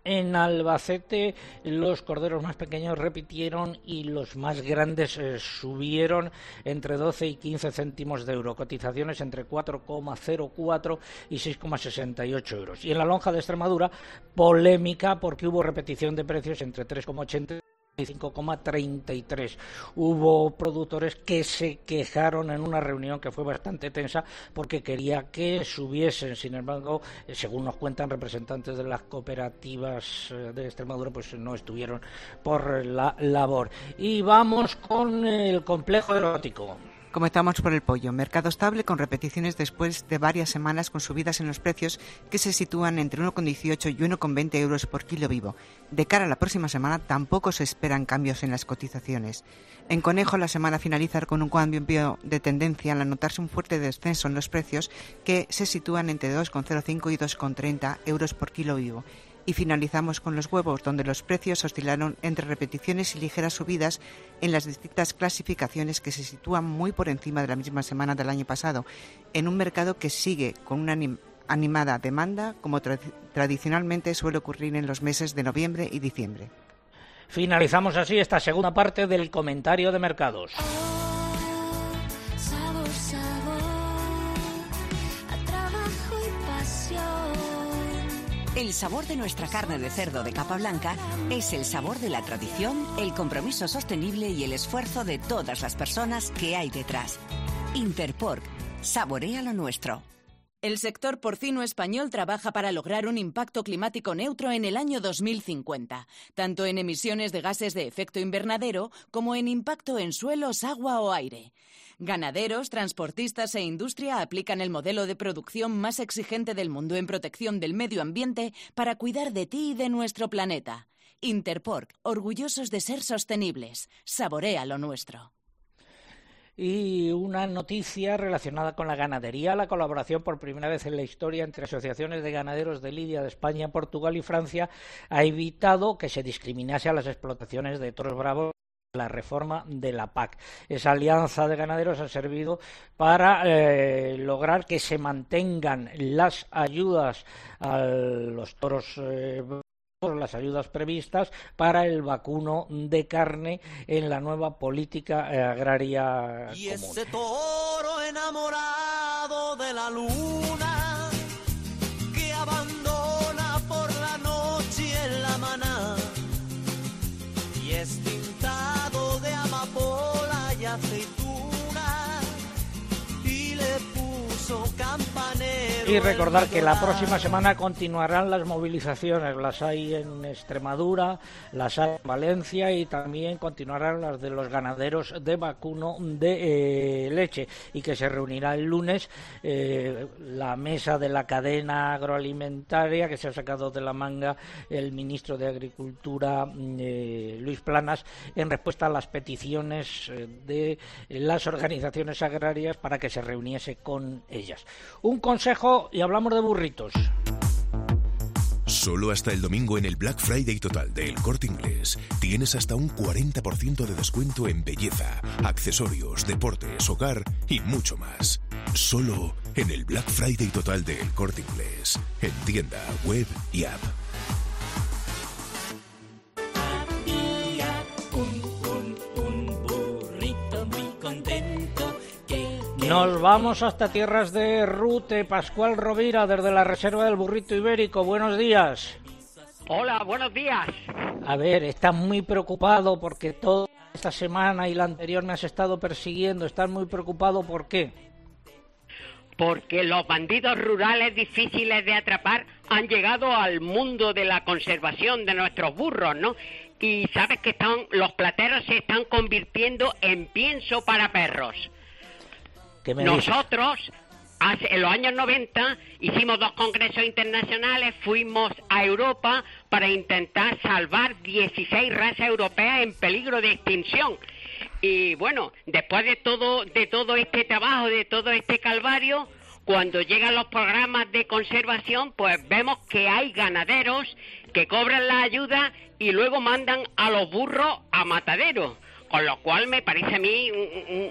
En Albacete los corderos más pequeños repitieron y los más grandes eh, subieron entre 12 y 15 céntimos de euro, cotizaciones entre 4,04 y 6,68 euros. Y en la lonja de Extremadura, polémica porque hubo repetición de precios entre 3,80 5,33. Hubo productores que se quejaron en una reunión que fue bastante tensa porque quería que subiesen. Sin embargo, según nos cuentan representantes de las cooperativas eh, de Extremadura, pues no estuvieron por la labor. Y vamos con el complejo erótico. Comenzamos por el pollo. Mercado estable con repeticiones después de varias semanas con subidas en los precios que se sitúan entre 1,18 y 1,20 euros por kilo vivo. De cara a la próxima semana tampoco se esperan cambios en las cotizaciones. En conejo la semana finaliza con un cambio de tendencia al anotarse un fuerte descenso en los precios que se sitúan entre 2,05 y 2,30 euros por kilo vivo y finalizamos con los huevos, donde los precios oscilaron entre repeticiones y ligeras subidas en las distintas clasificaciones que se sitúan muy por encima de la misma semana del año pasado, en un mercado que sigue con una animada demanda, como tradicionalmente suele ocurrir en los meses de noviembre y diciembre. Finalizamos así esta segunda parte del comentario de mercados. El sabor de nuestra carne de cerdo de capa blanca es el sabor de la tradición, el compromiso sostenible y el esfuerzo de todas las personas que hay detrás. Interpork, saborea lo nuestro. El sector porcino español trabaja para lograr un impacto climático neutro en el año 2050, tanto en emisiones de gases de efecto invernadero como en impacto en suelos, agua o aire. Ganaderos, transportistas e industria aplican el modelo de producción más exigente del mundo en protección del medio ambiente para cuidar de ti y de nuestro planeta. Interpork, orgullosos de ser sostenibles. Saborea lo nuestro. Y una noticia relacionada con la ganadería, la colaboración por primera vez en la historia entre asociaciones de ganaderos de Lidia, de España, Portugal y Francia ha evitado que se discriminase a las explotaciones de toros bravos la reforma de la PAC. Esa alianza de ganaderos ha servido para eh, lograr que se mantengan las ayudas a los toros eh, las ayudas previstas para el vacuno de carne en la nueva política eh, agraria y ese toro enamorado de la luna Y recordar que la próxima semana continuarán las movilizaciones, las hay en Extremadura, las hay en Valencia y también continuarán las de los ganaderos de vacuno de eh, leche y que se reunirá el lunes eh, la mesa de la cadena agroalimentaria que se ha sacado de la manga el ministro de Agricultura eh, Luis Planas en respuesta a las peticiones de las organizaciones agrarias para que se reuniese con ellas. Un consejo y hablamos de burritos. Solo hasta el domingo en el Black Friday total del Corte Inglés tienes hasta un 40% de descuento en belleza, accesorios, deportes, hogar y mucho más. Solo en el Black Friday total del Corte Inglés, en tienda, web y app. Nos vamos hasta tierras de Rute. Pascual Rovira, desde la Reserva del Burrito Ibérico. Buenos días. Hola, buenos días. A ver, estás muy preocupado porque toda esta semana y la anterior me has estado persiguiendo. Estás muy preocupado ¿por qué? Porque los bandidos rurales difíciles de atrapar han llegado al mundo de la conservación de nuestros burros, ¿no? Y sabes que están, los plateros se están convirtiendo en pienso para perros. Nosotros, hace, en los años 90, hicimos dos congresos internacionales, fuimos a Europa para intentar salvar 16 razas europeas en peligro de extinción. Y bueno, después de todo, de todo este trabajo, de todo este calvario, cuando llegan los programas de conservación, pues vemos que hay ganaderos que cobran la ayuda y luego mandan a los burros a mataderos. Con lo cual me parece a mí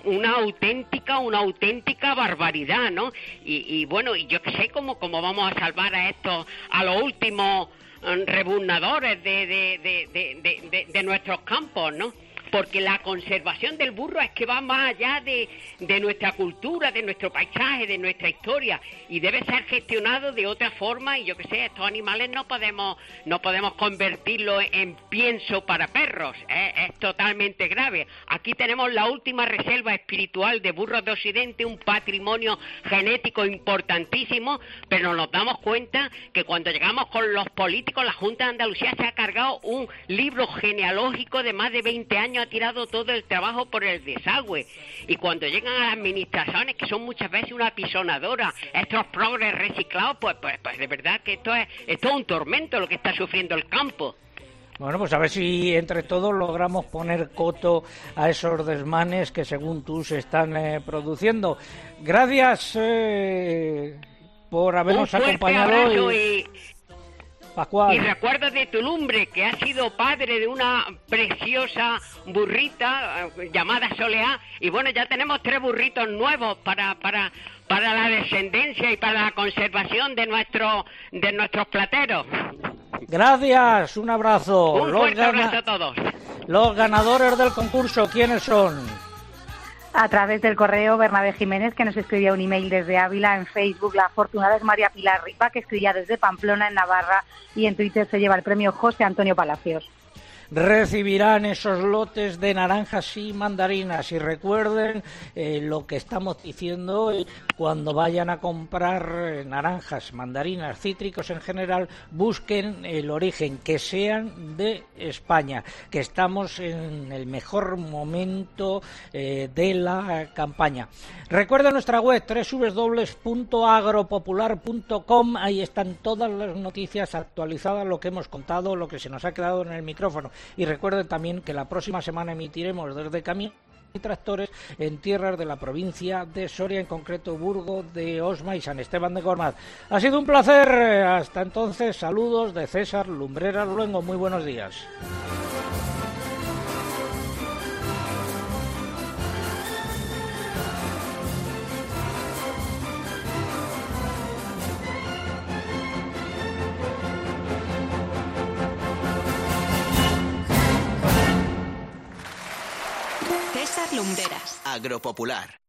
una auténtica, una auténtica barbaridad, ¿no? Y, bueno, y yo qué sé cómo, cómo vamos a salvar a estos, a los últimos mm, rebuznadores de, de, de nuestros campos, ¿no? Porque la conservación del burro es que va más allá de, nuestra cultura, de nuestro paisaje, de nuestra historia y debe ser gestionado de otra forma y yo que sé, estos animales no podemos no podemos convertirlos en pienso para perros, ¿eh? es totalmente grave. Aquí tenemos la última reserva espiritual de burros de Occidente, un patrimonio genético importantísimo, pero nos damos cuenta que cuando llegamos con los políticos, la Junta de Andalucía se ha cargado un libro genealógico de más de 20 años ha tirado todo el trabajo por el desagüe. Y cuando llegan a las administraciones, que son muchas veces una pisonadora, estos progres reciclados, pues, pues, pues de verdad que esto es, esto es un tormento lo que está sufriendo el campo. Bueno, pues a ver si entre todos logramos poner coto a esos desmanes que según tú se están eh, produciendo. Gracias eh, por habernos acompañado. y y recuerdo de tu lumbre, que ha sido padre de una preciosa burrita eh, llamada Soleá. Y bueno, ya tenemos tres burritos nuevos para, para, para la descendencia y para la conservación de, nuestro, de nuestros plateros. Gracias, un abrazo. Un fuerte abrazo a todos. Los ganadores del concurso, ¿quiénes son? A través del correo Bernabé Jiménez, que nos escribía un email desde Ávila, en Facebook la afortunada es María Pilar Ripa, que escribía desde Pamplona, en Navarra, y en Twitter se lleva el premio José Antonio Palacios recibirán esos lotes de naranjas y mandarinas. Y recuerden eh, lo que estamos diciendo hoy, cuando vayan a comprar eh, naranjas, mandarinas, cítricos en general, busquen el origen, que sean de España, que estamos en el mejor momento eh, de la campaña. Recuerden nuestra web www.agropopular.com, ahí están todas las noticias actualizadas, lo que hemos contado, lo que se nos ha quedado en el micrófono. Y recuerden también que la próxima semana emitiremos desde Camino y tractores en tierras de la provincia de Soria, en concreto Burgo de Osma y San Esteban de Gormaz. Ha sido un placer. Hasta entonces, saludos de César Lumbreras Luengo. Muy buenos días. Lumberas. Agropopular.